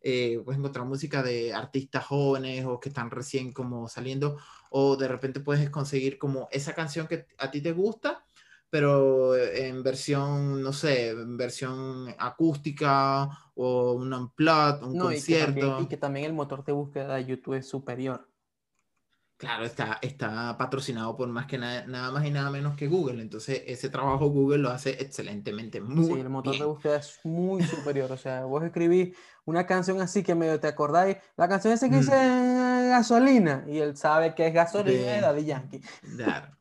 eh, puedes encontrar música de artistas jóvenes o que están recién como saliendo o de repente puedes conseguir como esa canción que a ti te gusta, pero en versión, no sé, en versión acústica o un unplugged, un concierto. y que también el motor de búsqueda de YouTube es superior. Claro, está, está patrocinado por más que nada, nada más y nada menos que Google. Entonces, ese trabajo Google lo hace excelentemente. Muy sí, el motor de búsqueda es muy superior. O sea, vos escribís una canción así que medio te acordáis. La canción esa que dice mm. gasolina. Y él sabe que es gasolina de Daddy Yankee. Claro.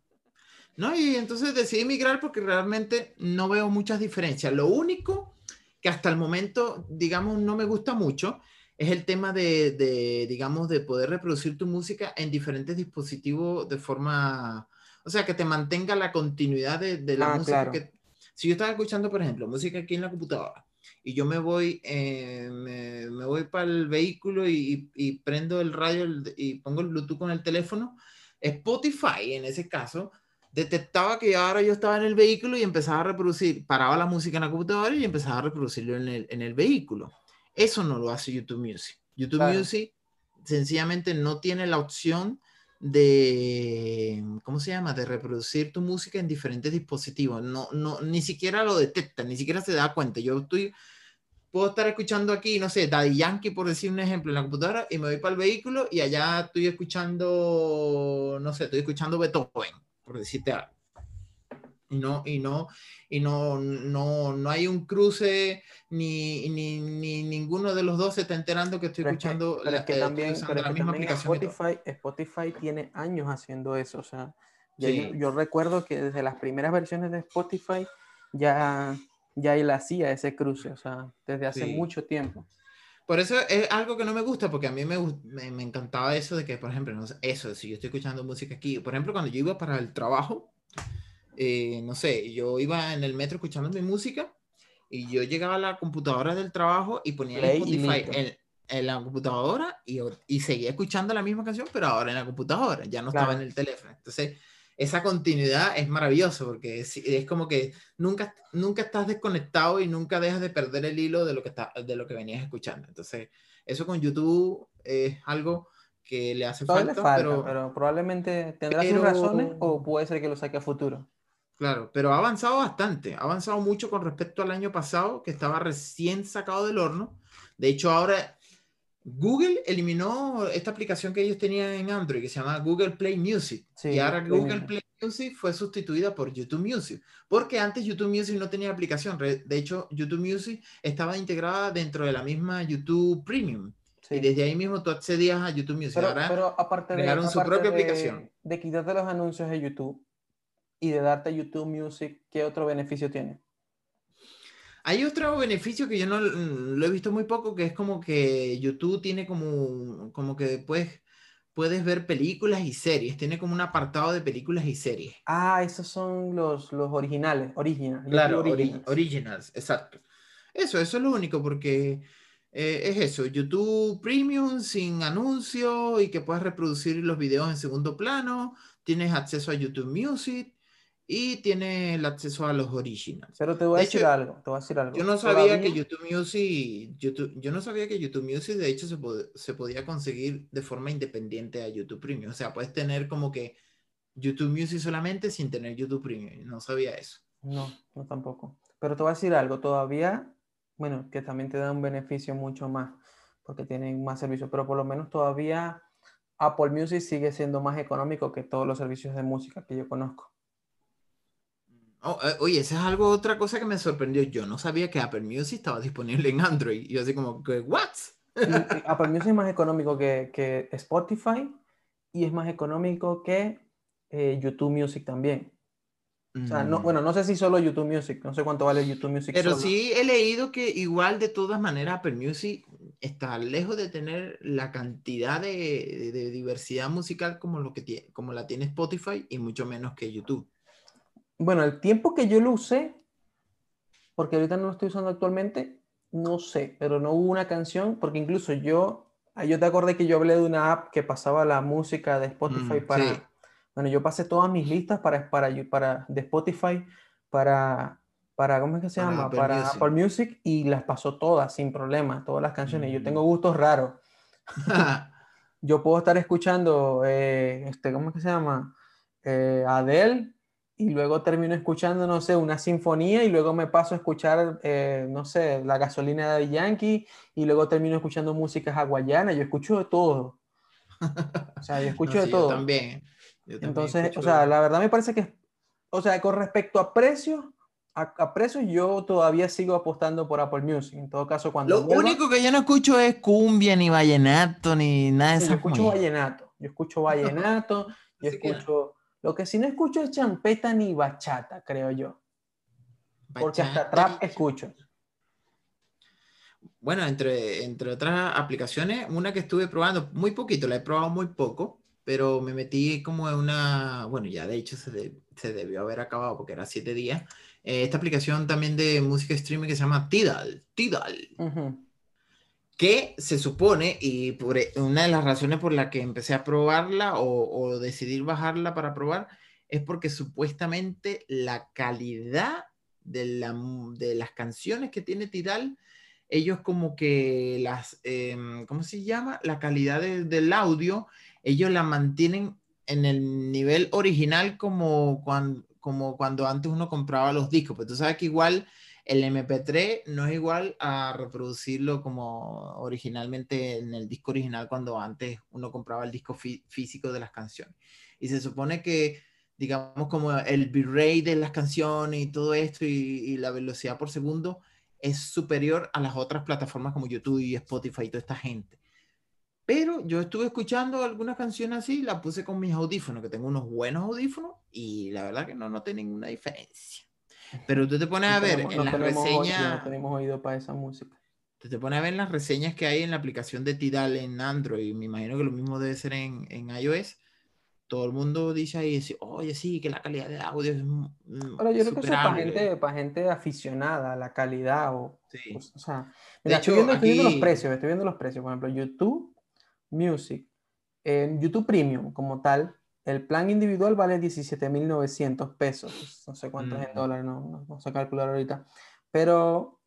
No, y entonces decidí migrar porque realmente no veo muchas diferencias. Lo único que hasta el momento, digamos, no me gusta mucho es el tema de, de, digamos, de poder reproducir tu música en diferentes dispositivos de forma, o sea, que te mantenga la continuidad de, de la ah, música. Que, si yo estaba escuchando, por ejemplo, música aquí en la computadora y yo me voy, eh, me, me, voy para el vehículo y, y, prendo el radio y pongo el Bluetooth con el teléfono, Spotify en ese caso detectaba que ahora yo estaba en el vehículo y empezaba a reproducir, paraba la música en la computadora y empezaba a reproducirlo en el, en el vehículo. Eso no lo hace YouTube Music. YouTube Music sencillamente no tiene la opción de, ¿cómo se llama? De reproducir tu música en diferentes dispositivos. No, no, ni siquiera lo detecta, ni siquiera se da cuenta. Yo estoy, puedo estar escuchando aquí, no sé, Daddy Yankee, por decir un ejemplo, en la computadora, y me voy para el vehículo y allá estoy escuchando, no sé, estoy escuchando Beethoven, por decirte algo y no, y no, y no, no, no hay un cruce, ni, ni, ni, ninguno de los dos se está enterando que estoy escuchando la, que también, la misma aplicación. Spotify, Spotify tiene años haciendo eso, o sea, yo, recuerdo que desde las primeras versiones de Spotify ya, ya él hacía ese cruce, o sea, desde hace mucho tiempo. Por eso es algo que no me gusta, porque a mí me, me, me encantaba eso de que, por ejemplo, no, eso, si yo estoy escuchando música aquí, por ejemplo, cuando yo iba para el trabajo, eh, no sé, yo iba en el metro escuchando mi música y yo llegaba a la computadora del trabajo y ponía Spotify en, la computadora y, y, seguía escuchando la misma canción, pero ahora en la computadora, ya no estaba en el teléfono. Entonces, esa continuidad es maravilloso porque es, es, como que nunca, nunca estás desconectado y nunca dejas de perder el hilo de lo que, está, de lo que venías escuchando. Entonces, eso con YouTube es algo que le hace falta, pero, pero, probablemente tendrá sus razones o puede ser que lo saque a futuro. Claro, pero ha avanzado bastante, ha avanzado mucho con respecto al año pasado, que estaba recién sacado del horno. De hecho, ahora Google eliminó esta aplicación que ellos tenían en Android, que se llama Google Play Music. y ahora Google Play Music fue sustituida por YouTube Music, porque antes YouTube Music no tenía aplicación. De hecho, YouTube Music estaba integrada dentro de la misma YouTube Premium. Y desde ahí mismo tú accedías a YouTube Music. Pero, Ahora pero aparte de, crearon su aparte propia de- aplicación. De quitarte los anuncios de YouTube y de darte YouTube Music, ¿qué otro beneficio tiene? Hay otro beneficio que yo no lo he visto muy poco, que es como que YouTube tiene como, como que puedes, puedes ver películas y series. Tiene como un apartado de películas y series. Ah, esos son los, los originales, original. Claro, ori- Originals. originals, exacto. Eso, eso es lo único, porque eh, es eso, YouTube Premium sin anuncio y que puedes reproducir los videos en segundo plano, tienes acceso a YouTube Music y tienes el acceso a los originals. Pero te voy a De decir hecho, algo, te voy a decir algo. Yo no sabía que Todavía- YouTube Music, YouTube, yo no sabía que YouTube Music de hecho se, pod- se podía conseguir de forma independiente a YouTube Premium. O sea, puedes tener como que YouTube Music solamente sin tener YouTube Premium. No sabía eso. No, no tampoco. Pero te voy a decir algo, todavía, bueno, que también te da un beneficio mucho más, porque tienen más servicios, pero por lo menos todavía Apple Music sigue siendo más económico que todos los servicios de música que yo conozco. Oh, eh, oye, esa es algo, otra cosa que me sorprendió. Yo no sabía que Apple Music estaba disponible en Android. Y yo así como, ¿what? Apple Music es más económico que, que Spotify y es más económico que eh, YouTube Music también. O sea, no, Mm. bueno, no sé si solo YouTube Music, no sé cuánto vale YouTube Music. Pero solo. sí he leído que igual de todas maneras Apple Music está lejos de tener la cantidad de, de- de diversidad musical como, lo que tiene, como la tiene Spotify y mucho menos que YouTube. Bueno, el tiempo que yo lo usé, porque ahorita no lo estoy usando actualmente, no sé, pero no hubo una canción, porque incluso yo, ah, yo te acordé que yo hablé de una app que pasaba la música de Spotify Mm, para, sí. bueno, yo pasé todas mis listas para, para, para de Spotify para, para, ¿cómo es que se Para llama? Apple para Music. Apple Music y las pasó todas sin problema, todas las canciones. Yo Mm. tengo gustos raros. Yo puedo estar escuchando, eh, este, ¿cómo es que se llama? Eh, Adele y luego termino escuchando, no sé, una sinfonía y luego me paso a escuchar, eh, no sé, la gasolina de Yankee y luego termino escuchando música hawaiana. Yo escucho de todo. O sea, yo No, escucho de sí, yo todo. también. Yo también Entonces, o escucho- sea, la verdad me parece que, o sea, con respecto a precios, a, a precios yo todavía sigo apostando por Apple Music. En todo caso, cuando Lo vuelva- único que yo no escucho es cumbia, ni vallenato, ni nada de Sí, yo escucho vallenato, yo escucho vallenato, yo escucho... Lo que sí no escucho es champeta ni bachata, creo yo. Porque hasta trap escucho. Bueno, entre, entre otras aplicaciones, una que estuve probando, muy poquito, la he probado muy poco, pero me metí como en una, bueno, ya de hecho se, de- se debió haber acabado porque era siete días, eh, esta aplicación también de música streaming que se llama Tidal, Tidal. Que se supone, y e- una de las razones por la que empecé a probarla o, o decidir bajarla para probar, es porque supuestamente la calidad de, la de las canciones que tiene Tidal, ellos como que las, em, ¿cómo se llama? La calidad de- del audio, ellos la mantienen en el nivel original como cuando, como cuando antes uno compraba los discos. Pues tú sabes que igual el MP3 no es igual a reproducirlo como originalmente en el disco original cuando antes uno compraba el disco fí- físico de las canciones. Y se supone que, digamos, como el bitrate de las canciones y todo esto y, y la velocidad por segundo es superior a las otras plataformas como YouTube y Spotify y toda esta gente. Pero yo estuve escuchando algunas canciones así, la puse con mis audífonos, que tengo unos buenos audífonos, y la verdad que no noté ninguna diferencia. Pero tú te pones a No ver tenemos- en no las oído, reseñas, no tenemos oído para esa música. tú te pones a ver en las reseñas que hay en la aplicación de Tidal en Android, me imagino que lo mismo debe ser en, en iOS. Todo el mundo dice ahí, dice, oye, sí, que la calidad de audio es mm, Pero yo creo que eso es para superable". gente, para gente aficionada a la calidad o, Sí. o o sea, De mira, hecho, estoy, viendo, estoy viendo los aquí- precios, estoy viendo los precios. Por ejemplo, YouTube Music, YouTube Premium como tal, el plan individual vale 17.900 pesos. No sé cuánto es en Mm. dólares, no, no, no sé calcular ahorita. Pero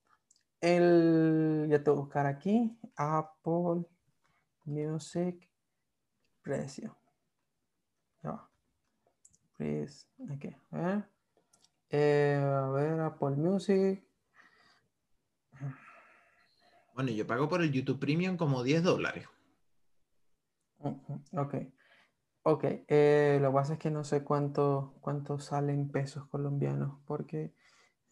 el, ya te voy a buscar aquí, Apple Music, precio. Ya va. Please, aquí, a ver. Eh, a ver, Apple Music. Bueno, yo pago por el YouTube Premium como 10 dólares. Ok. Ok. eh, lo que pasa es que no sé cuánto, cuánto salen pesos colombianos. Porque,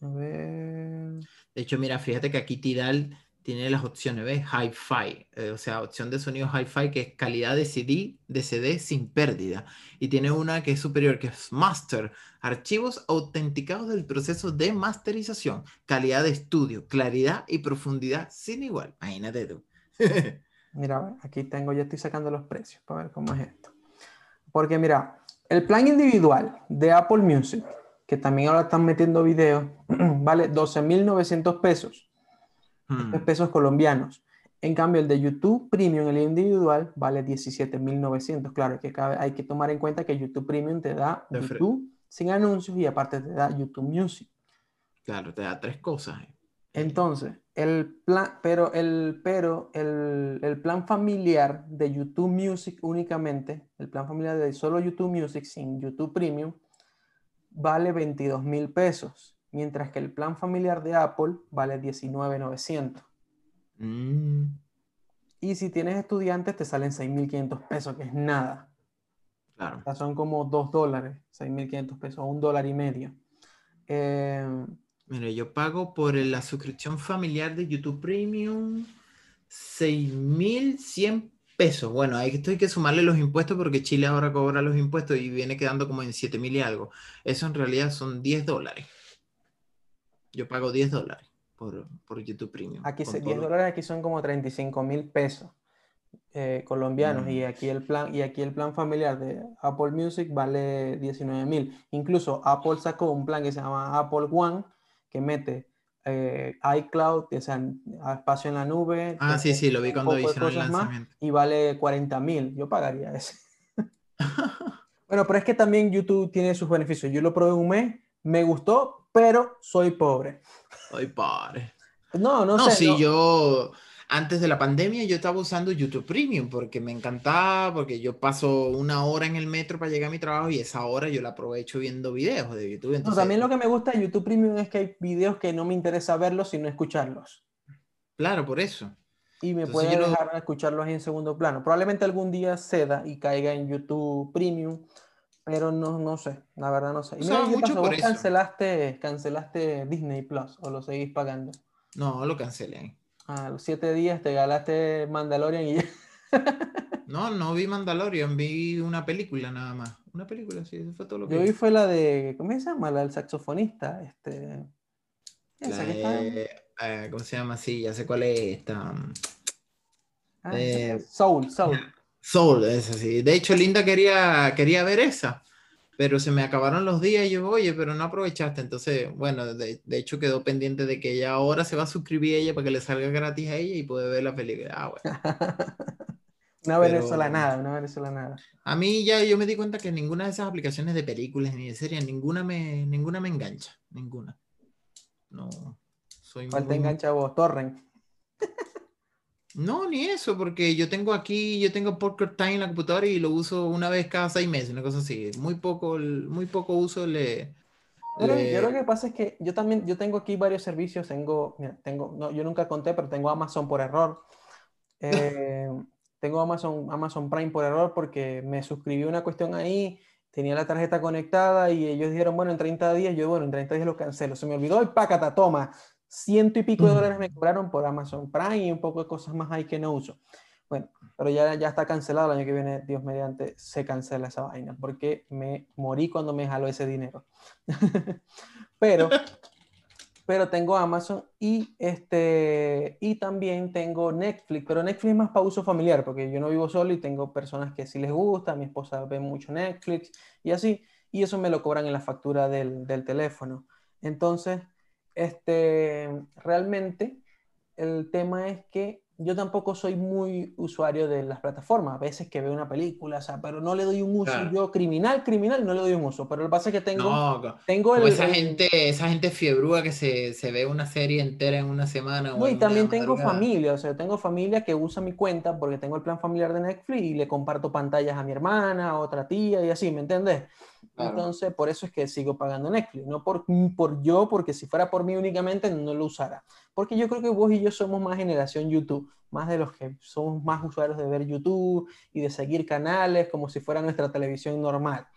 a ver. De hecho, mira, fíjate que aquí Tidal tiene las opciones, ¿ves? Hi-Fi, eh, o sea, opción de sonido Hi-Fi que es calidad de CD, de CD sin pérdida. Y tiene una que es superior, que es Master, archivos autenticados del proceso de masterización, calidad de estudio, claridad y profundidad sin igual. Imagínate tú. mira, aquí tengo, ya estoy sacando los precios para ver cómo es esto. Porque mira, el plan individual de Apple Music, que también ahora están metiendo videos, vale 12.900 pesos Hmm. pesos colombianos. En cambio, el de YouTube Premium, el individual, vale 17.900. Claro, que hay que tomar en cuenta que YouTube Premium te da YouTube sin anuncios y aparte te da YouTube Music. Claro, te da tres cosas. Eh. Entonces, el plan, pero, el, pero el, el, plan familiar de YouTube Music únicamente, el plan familiar de solo YouTube Music sin YouTube Premium, vale 22 mil pesos mientras que el plan familiar de Apple vale 19,900. Mm. Y si tienes estudiantes te salen 6.500 pesos, que es nada. Claro. son como 2 dólares, 6.500 pesos, un dólar y medio. Eh, Mira, yo pago por la suscripción familiar de YouTube Premium 6.100 pesos. Bueno, que, hay que sumarle los impuestos porque Chile ahora cobra los impuestos y viene quedando como en 7.000 y algo. Eso en realidad son 10 dólares. Yo pago 10 dólares por, por YouTube Premium. Aquí 10 dólares aquí son como 35 mil pesos eh, colombianos y, mm. aquí el plan, y aquí el plan familiar de Apple Music vale 19 mil. Incluso Apple sacó un plan que se llama Apple One que mete eh, iCloud, o sea, espacio en la nube. Ah, sí, sí, lo vi cuando hicieron el lanzamiento. y vale 40 mil. Yo pagaría ese. bueno, pero es que también YouTube tiene sus beneficios. Yo lo probé un mes, me gustó, pero soy pobre. Soy pobre. No, no, no sé. Si yo, antes de la pandemia, yo estaba usando YouTube Premium porque me encantaba, porque yo paso una hora en el metro para llegar a mi trabajo y esa hora yo la aprovecho viendo videos de YouTube. Entonces... también lo que me gusta de YouTube Premium es que hay videos que no me interesa verlos, sino escucharlos. Claro, por eso. Y me puede dejar escucharlos en segundo plano. Probablemente algún día ceda y caiga en YouTube Premium pero no, no sé, la verdad no sé. Y mira, mucho por eso. Cancelaste, cancelaste Disney Plus o lo seguís pagando? No, lo cancelé. A los siete días te galaste Mandalorian y ya. no, no vi Mandalorian, vi una película nada más. Una película, sí, eso fue todo lo que Yo vi. fue la de, ¿cómo se llama? La del saxofonista, este... Esa que eh, ¿Cómo se llama? Sí, ya sé cuál es esta. Ah, eh, Soul, Soul. Soul, es así. De hecho, Linda quería, quería ver esa, pero se me acabaron los días y yo, oye, pero no aprovechaste. Entonces, bueno, de, hecho quedó pendiente de que ella ahora se va a suscribir a ella para que le salga gratis a ella y puede ver la película. Ah, bueno. una venezolana, una venezolana. A mí ya yo me di cuenta que ninguna de esas aplicaciones de películas ni de series, ninguna me, ninguna me engancha, ninguna. No, soy ¿Cuál te engancha vos? Torrent. No, ni eso, porque yo tengo aquí, yo tengo Poker Time en la computadora y lo uso una vez cada seis meses, una cosa así. Muy poco, muy poco uso le. Pero yo lo que pasa es que yo también, yo tengo aquí varios servicios, tengo, mira, tengo, no, yo nunca conté, pero tengo Amazon por error. Eh, tengo Amazon, Amazon Prime por error porque me suscribí una cuestión ahí, tenía la tarjeta conectada y ellos dijeron, bueno, en 30 días, yo, bueno, en 30 días lo cancelo. Se me olvidó el pácata, toma, ciento y pico de dólares me cobraron por Amazon Prime y un poco de cosas más ahí que no uso. Bueno, pero ya, ya está cancelado el año que viene, Dios mediante, se cancela esa vaina, porque me morí cuando me jaló ese dinero. pero, pero tengo Amazon y, este, y también tengo Netflix, pero Netflix es más para uso familiar, porque yo no vivo solo y tengo personas que sí les gusta, mi esposa ve mucho Netflix y así, y eso me lo cobran en la factura del, del teléfono. Entonces, este, realmente el tema es que yo tampoco soy muy usuario de las plataformas. A veces que veo una película, o sea, pero no le doy un uso. Yo, criminal, criminal, no le doy un uso. Pero lo que pasa es que tengo. tengo el, esa, gente, esa gente fiebrúa que se, se, ve una serie entera en una semana. No, y también tengo familia. O sea, tengo familia que usa mi cuenta porque tengo el plan familiar de Netflix y le comparto pantallas a mi hermana, a otra tía y así, ¿me entiendes? Entonces, por eso es que sigo pagando Netflix, no por, por yo, porque si fuera por mí únicamente no lo usara. Porque yo creo que vos y yo somos más generación YouTube, más de los que somos más usuarios de ver YouTube y de seguir canales como si fuera nuestra televisión normal.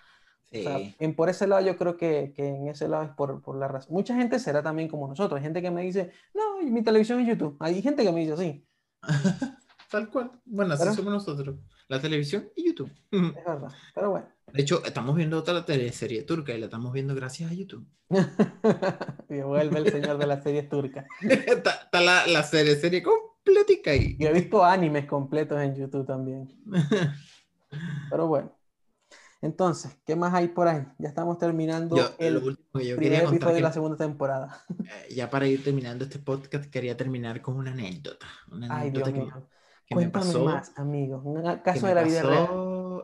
en, por ese lado yo creo que, que en ese lado es por, por, la razón. Mucha gente será también como nosotros. Hay gente que me dice, no, mi televisión es YouTube. Hay gente que me dice así. Tal cual. Bueno, así somos nosotros. La televisión y YouTube. Es verdad, pero bueno. De hecho, estamos viendo otra teleserie turca y la estamos viendo gracias a YouTube. y vuelve el señor de la serie turca. está, la, la, serie, serie completica ahí. Y he visto animes completos en YouTube también. pero bueno. Entonces, ¿qué más hay por ahí? Ya estamos terminando el último que yo primer episodio de la segunda temporada. Eh, ya para ir terminando este podcast, quería terminar con una anécdota. Una anécdota Ay, Dios mío. Cuéntame más, amigo. Un caso de la vida real.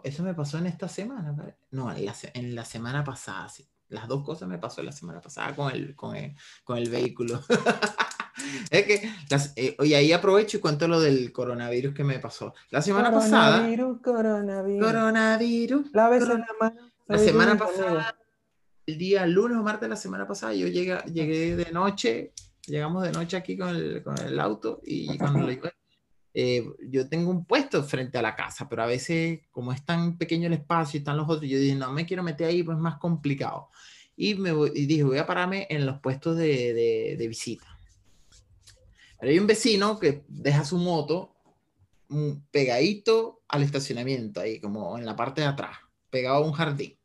Eso me pasó en esta semana. No, en la, en la semana pasada, sí. Las dos cosas me pasó la semana pasada con el, con el, con el vehículo. es que, las, eh, oye, ahí aprovecho y cuento lo del coronavirus que me pasó. La semana pasada. Coronavirus, coronavirus. Mano. La semana pasada, el día lunes o martes de la semana pasada, yo llegué, llegué de noche, llegamos de noche aquí con el, con el auto y cuando lo iba eh, yo tengo un puesto frente a la casa, pero a veces, como es tan pequeño el espacio y están los otros, yo dije, no me quiero meter ahí, pues es más complicado. Y, me y dije, voy a pararme en los puestos de, de, visita. Pero hay un vecino que deja su moto pegadito al estacionamiento, ahí como en la parte de atrás, pegado a un jardín.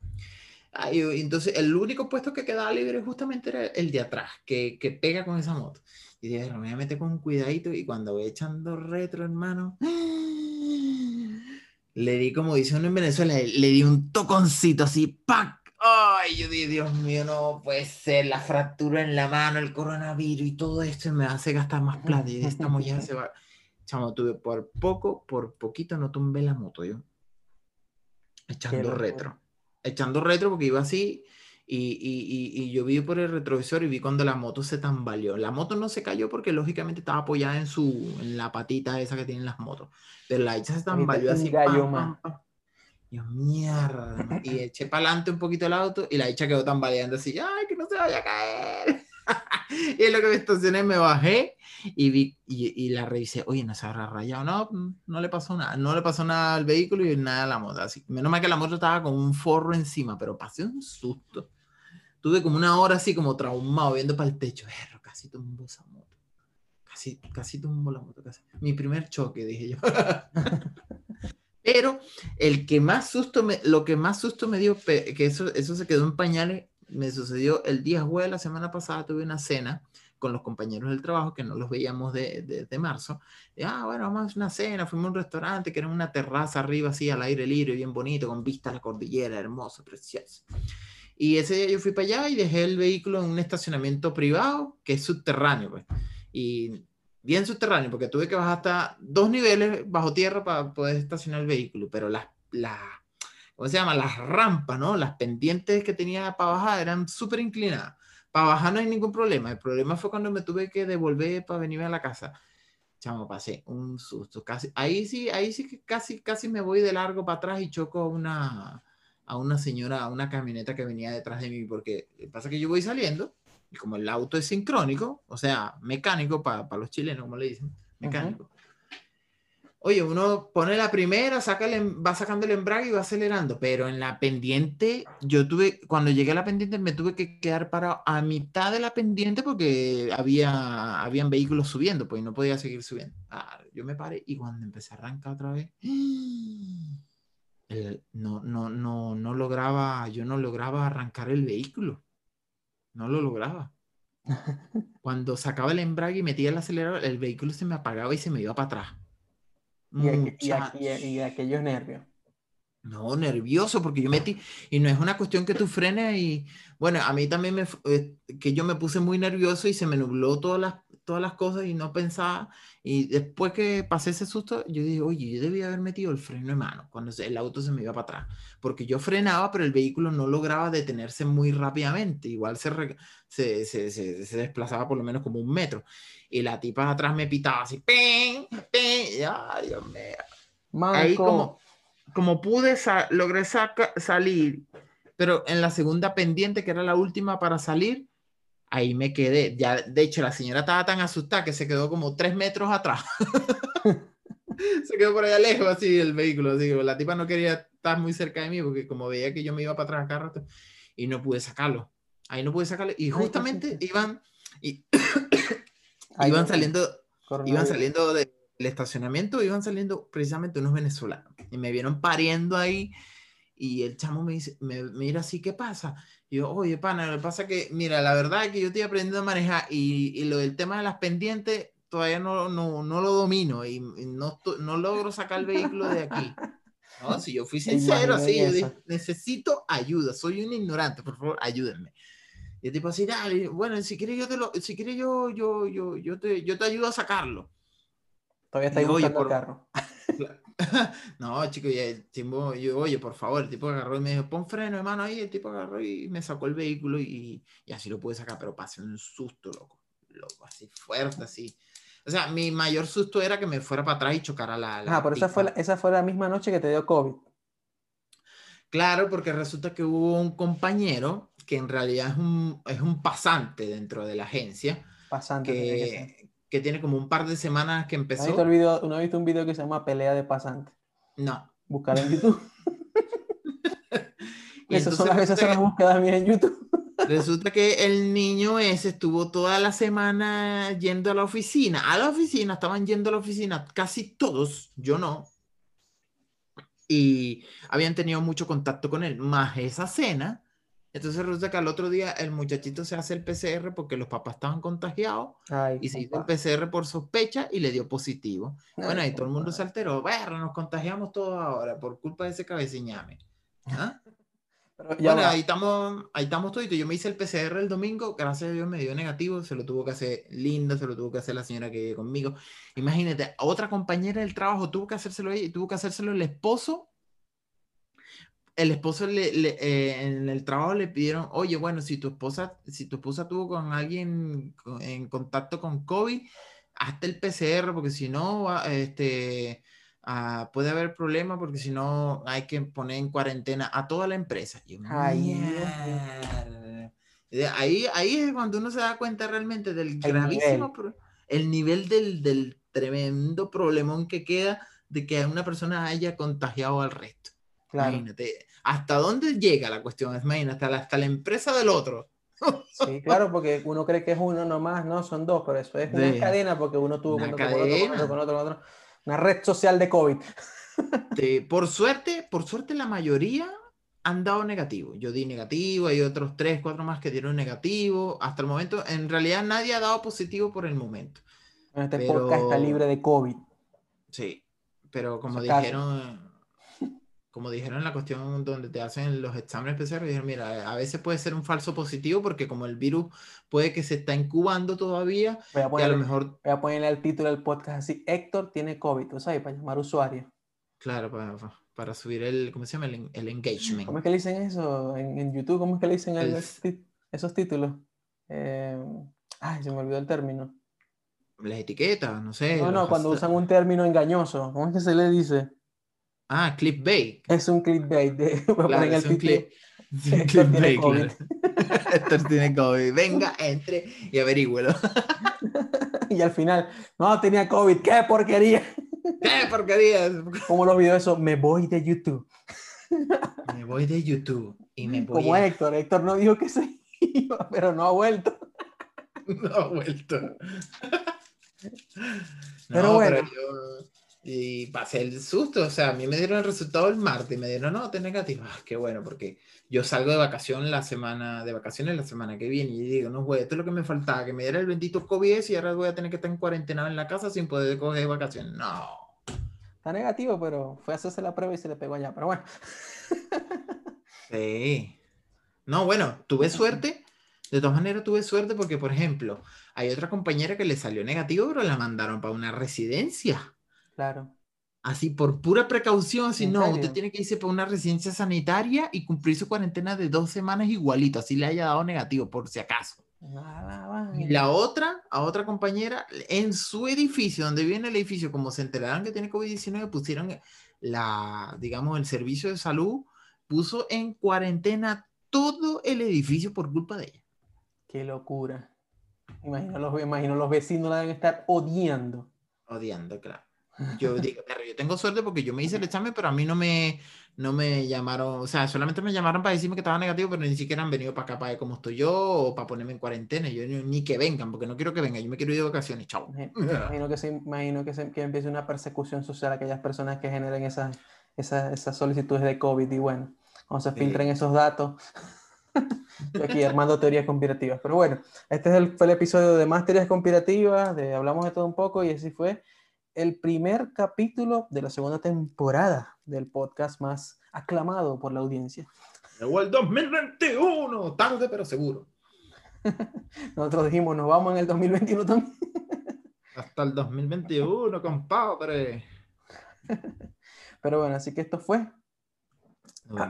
Ahí, entonces, el único puesto que quedaba libre justamente era el de atrás, que, que pega con esa moto. Y dije, me voy a meter con cuidadito. Y cuando voy echando retro, hermano, le di, como dice uno en Venezuela, le di un toconcito así, ¡pac! Ay, yo dije, Dios mío, no puede ser la fractura en la mano, el coronavirus y todo esto me hace gastar más plata. Y esta ya se va. Chamo, tuve por poco, por poquito no tumbé la moto yo. Echando retro. Echando retro porque iba así y, y, yo vi por el retrovisor y vi cuando la moto se tambaleó. La moto no se cayó porque lógicamente estaba apoyada en, su, en la patita esa que tienen las motos. Pero la hecha se tambaleó así. Gallo, pam, Dios, mierda. Y eché para adelante un poquito el auto y la hecha quedó tambaleando así. ¡Ay, que no se vaya a caer! y es lo que me estacioné, me bajé y vi y, y, la revisé. Oye, no se habrá rayado. No, no le pasó nada. No le pasó nada al vehículo y nada a la moto. Así, menos mal que la moto estaba con un forro encima, pero pasé un susto tuve como una hora así como traumado viendo para el techo. casi tumbo esa moto. Casi, casi tumbo la moto. Casi. Mi primer choque, dije yo. Pero el que más susto me, lo que más susto me dio, que eso, eso se quedó en pañales, me sucedió el día jueves, la semana pasada tuve una cena con los compañeros del trabajo que no los veíamos desde de, marzo. Y, ah, bueno, vamos a una cena, fuimos a un restaurante que era una terraza arriba así al aire libre, bien bonito, con vista a la cordillera, hermoso, precioso. Y ese día yo fui para allá y dejé el vehículo en un estacionamiento privado que es subterráneo, pues. Y bien subterráneo, porque tuve que bajar hasta dos niveles bajo tierra para poder estacionar el vehículo, pero las, las ¿cómo se llama? Las rampas, ¿no? Las pendientes que tenía para bajar eran súper inclinadas. Para bajar no hay ningún problema. El problema fue cuando me tuve que devolver para venirme a la casa. Chamo, pasé un susto. Casi, ahí sí, ahí sí que casi, casi me voy de largo para atrás y choco una, a una señora, a una camioneta que venía detrás de mí, porque pasa que yo voy saliendo y como el auto es sincrónico, o sea, mecánico para los chilenos, como le dicen, mecánico. Oye, uno pone la primera, saca el, va sacando el embrague y va acelerando, pero en la pendiente, yo tuve, cuando llegué a la pendiente, me tuve que quedar para a mitad de la pendiente porque había, habían vehículos subiendo, pues no podía seguir subiendo. Ah, yo me paré y cuando empecé a arrancar otra vez, no, no, no, no lograba, yo no lograba arrancar el vehículo. No lo lograba. Cuando sacaba el embrague y metía el acelerador, el vehículo se me apagaba y se me iba para atrás. Y, y, aquellos nervios. No, nervioso, porque yo metí, y no es una cuestión que tú frenes y, bueno, a mí también me, eh, que yo me puse muy nervioso y se me nubló todas las, todas las cosas y no pensaba, y después que pasé ese susto, yo dije, oye, yo debía haber metido el freno de mano cuando el auto se me iba para atrás, porque yo frenaba, pero el vehículo no lograba detenerse muy rápidamente, igual se, se, se, se, desplazaba por lo menos como un metro, y la tipa de atrás me pitaba así, ¡ping! ¡ping! ¡ay, Dios mío! Ahí como como pude, logré salir, pero en la segunda pendiente, que era la última para salir, ahí me quedé. Ya, de hecho, la señora estaba tan asustada que se quedó como tres metros atrás. se quedó por allá lejos, así, el vehículo. Así, la tipa no quería estar muy cerca de mí porque como veía que yo me iba para atrás cada rato y no pude sacarlo. Ahí no pude sacarlo. Y justamente iban, y, iban saliendo, iban saliendo del estacionamiento, iban saliendo precisamente unos venezolanos. Y me vieron pariendo ahí y el chamo me dice, me mira así, ¿qué pasa? Y yo, oye, pana, lo que pasa que, mira, la verdad es que yo estoy aprendiendo a manejar y, y lo del tema de las pendientes todavía no, no, no lo domino y, no, no, logro sacar el vehículo de aquí. No, si yo fui sincero, así, yo dije, necesito ayuda, soy un ignorante, por favor, ayúdenme. Y el tipo así, dale, bueno, si quieres yo te lo, si quieres yo, yo, yo, yo te, yo te ayudo a sacarlo. Todavía está ahí buscando el carro. no, chico, y el tipo, yo, oye, por favor, el tipo agarró y me dijo, pon freno, hermano, ahí, el tipo agarró y me sacó el vehículo y, y así lo pude sacar, pero pasé un susto, loco, loco, así fuerte, así. O sea, mi mayor susto era que me fuera para atrás y chocara la. la ah, pero esa fue la, esa fue la misma noche que te dio COVID. Claro, porque resulta que hubo un compañero que en realidad es un, es un pasante dentro de la agencia. Pasante. Que, que, tiene como un par de semanas que empezó. ¿No has visto, ¿no visto un video que se llama Pelea de Pasante? No. Buscar en YouTube. y esas son, las, son las búsquedas mías en YouTube. Resulta que el niño ese estuvo toda la semana yendo a la oficina. A la oficina, estaban yendo a la oficina casi todos, yo no. Y habían tenido mucho contacto con él, más esa cena. Entonces resulta que al otro día el muchachito se hace el PCR porque los papás estaban contagiados y se hizo el PCR por sospecha y le dio positivo. bueno, y todo el mundo se alteró. Bueno, nos contagiamos todos ahora por culpa de ese cabeciñame. ¿Ah? bueno, ahí estamos, ahí estamos todos. Yo me hice el PCR el domingo, gracias a Dios me dio negativo, se lo tuvo que hacer Linda, se lo tuvo que hacer la señora que vive conmigo. Imagínate, otra compañera del trabajo tuvo que hacérselo ella y tuvo que hacérselo el esposo. El esposo le, eh, en el trabajo le pidieron, oye, bueno, si tu esposa, si tu esposa tuvo con alguien en contacto con COVID, hazte el PCR, porque si no, este, Ah, puede haber problemas porque si no hay que poner en cuarentena a toda la empresa. ahí, ahí es cuando uno se da cuenta realmente del gravísimo, nivel. el nivel del, del, tremendo problemón que queda de que una persona haya contagiado al resto. Imagínate, ¿hasta dónde llega la cuestión? Imagínate, hasta la, hasta la empresa del otro. Sí, claro, porque uno cree que es uno nomás, no, son dos, pero eso es una cadena porque uno tuvo con otro, con otro, con otro, con otro. Una red social de COVID. por suerte, por suerte la mayoría han dado negativo. Yo di negativo, hay otros tres, cuatro más que dieron negativo. Hasta el momento, en realidad nadie ha dado positivo por el momento. Este podcast está libre de COVID. Sí, pero como dijeron, como dijeron en la cuestión donde te hacen los exámenes PCR, dijeron, mira, a veces puede ser un falso positivo porque como el virus puede que se está incubando todavía, voy a, lo mejor... Voy a ponerle el título del podcast así, Héctor tiene COVID, ¿tú sabes? Para llamar usuario. Claro, para, para subir el, ¿cómo se llama? El, engagement. ¿Cómo es que le dicen eso en, YouTube? ¿Cómo es que le dicen esos títulos? Eh, ay, se me olvidó el término. Las etiquetas, no sé. No, no, cuando usan un término engañoso, ¿cómo es que se le dice? Ah, clickbait. Es un clickbait. De, claro, es un clip. clickbait, claro. Héctor tiene COVID. Venga, entre y averígüelo. y al final, no, tenía COVID. ¡Qué porquería! ¡Qué porquería! Como los videos eso, me voy de YouTube. me voy de YouTube y me voy Como Héctor. Héctor no dijo que se iba, pero no ha vuelto. no ha vuelto. pero bueno. yo y pasé el susto, o sea, a mí me dieron el resultado el martes y me dieron, no, te negativo. Ah, qué bueno, porque yo salgo de vacación la semana, de vacaciones la semana que viene y digo, no, güey, esto es lo que me faltaba, que me diera el bendito COVID y ahora voy a tener que estar en cuarentena en la casa sin poder coger vacaciones. No. Está negativo, pero fue a hacerse la prueba y se le pegó allá, pero bueno. sí. No, bueno, tuve suerte. De todas maneras, tuve suerte porque, por ejemplo, hay otra compañera que le salió negativo, pero la mandaron para una residencia. Claro. Así por pura precaución, si no, usted tiene que irse para una residencia sanitaria y cumplir su cuarentena de dos semanas igualito, así le haya dado negativo, por si acaso. Y la otra, a otra compañera, en su edificio, donde viene el edificio, como se enteraron que tiene COVID-19, pusieron la, digamos, el servicio de salud, puso en cuarentena todo el edificio por culpa de ella. Qué locura. Imagino los, imagino los vecinos la deben estar odiando. Odiando, claro. Yo digo, pero yo tengo suerte porque yo me hice el examen, pero a mí no me, no me llamaron, o sea, solamente me llamaron para decirme que estaba negativo, pero ni siquiera han venido para acá para ver cómo estoy yo o para ponerme en cuarentena. Yo ni, ni que vengan, porque no quiero que vengan, yo me quiero ir de vacaciones, chao. Imagino que se, imagino que, se, que empiece una persecución social a aquellas personas que generen esas, esas, esas solicitudes de COVID y bueno, cuando se filtren esos datos. Aquí armando teorías conspirativas. Pero bueno, este es el, fue el episodio de más teorías conspirativas, de hablamos de todo un poco y así fue el primer capítulo de la segunda temporada del podcast más aclamado por la audiencia. Llegó el 2021, tarde pero seguro. Nosotros dijimos, nos vamos en el 2021 también. Hasta el 2021, compadre. Pero bueno, así que esto fue. Nos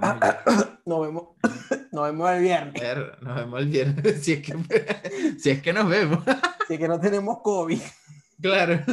vemos, nos vemos, el viernes. Nos vemos el viernes. Si es que, si es que nos vemos. Si es que no tenemos COVID. Claro.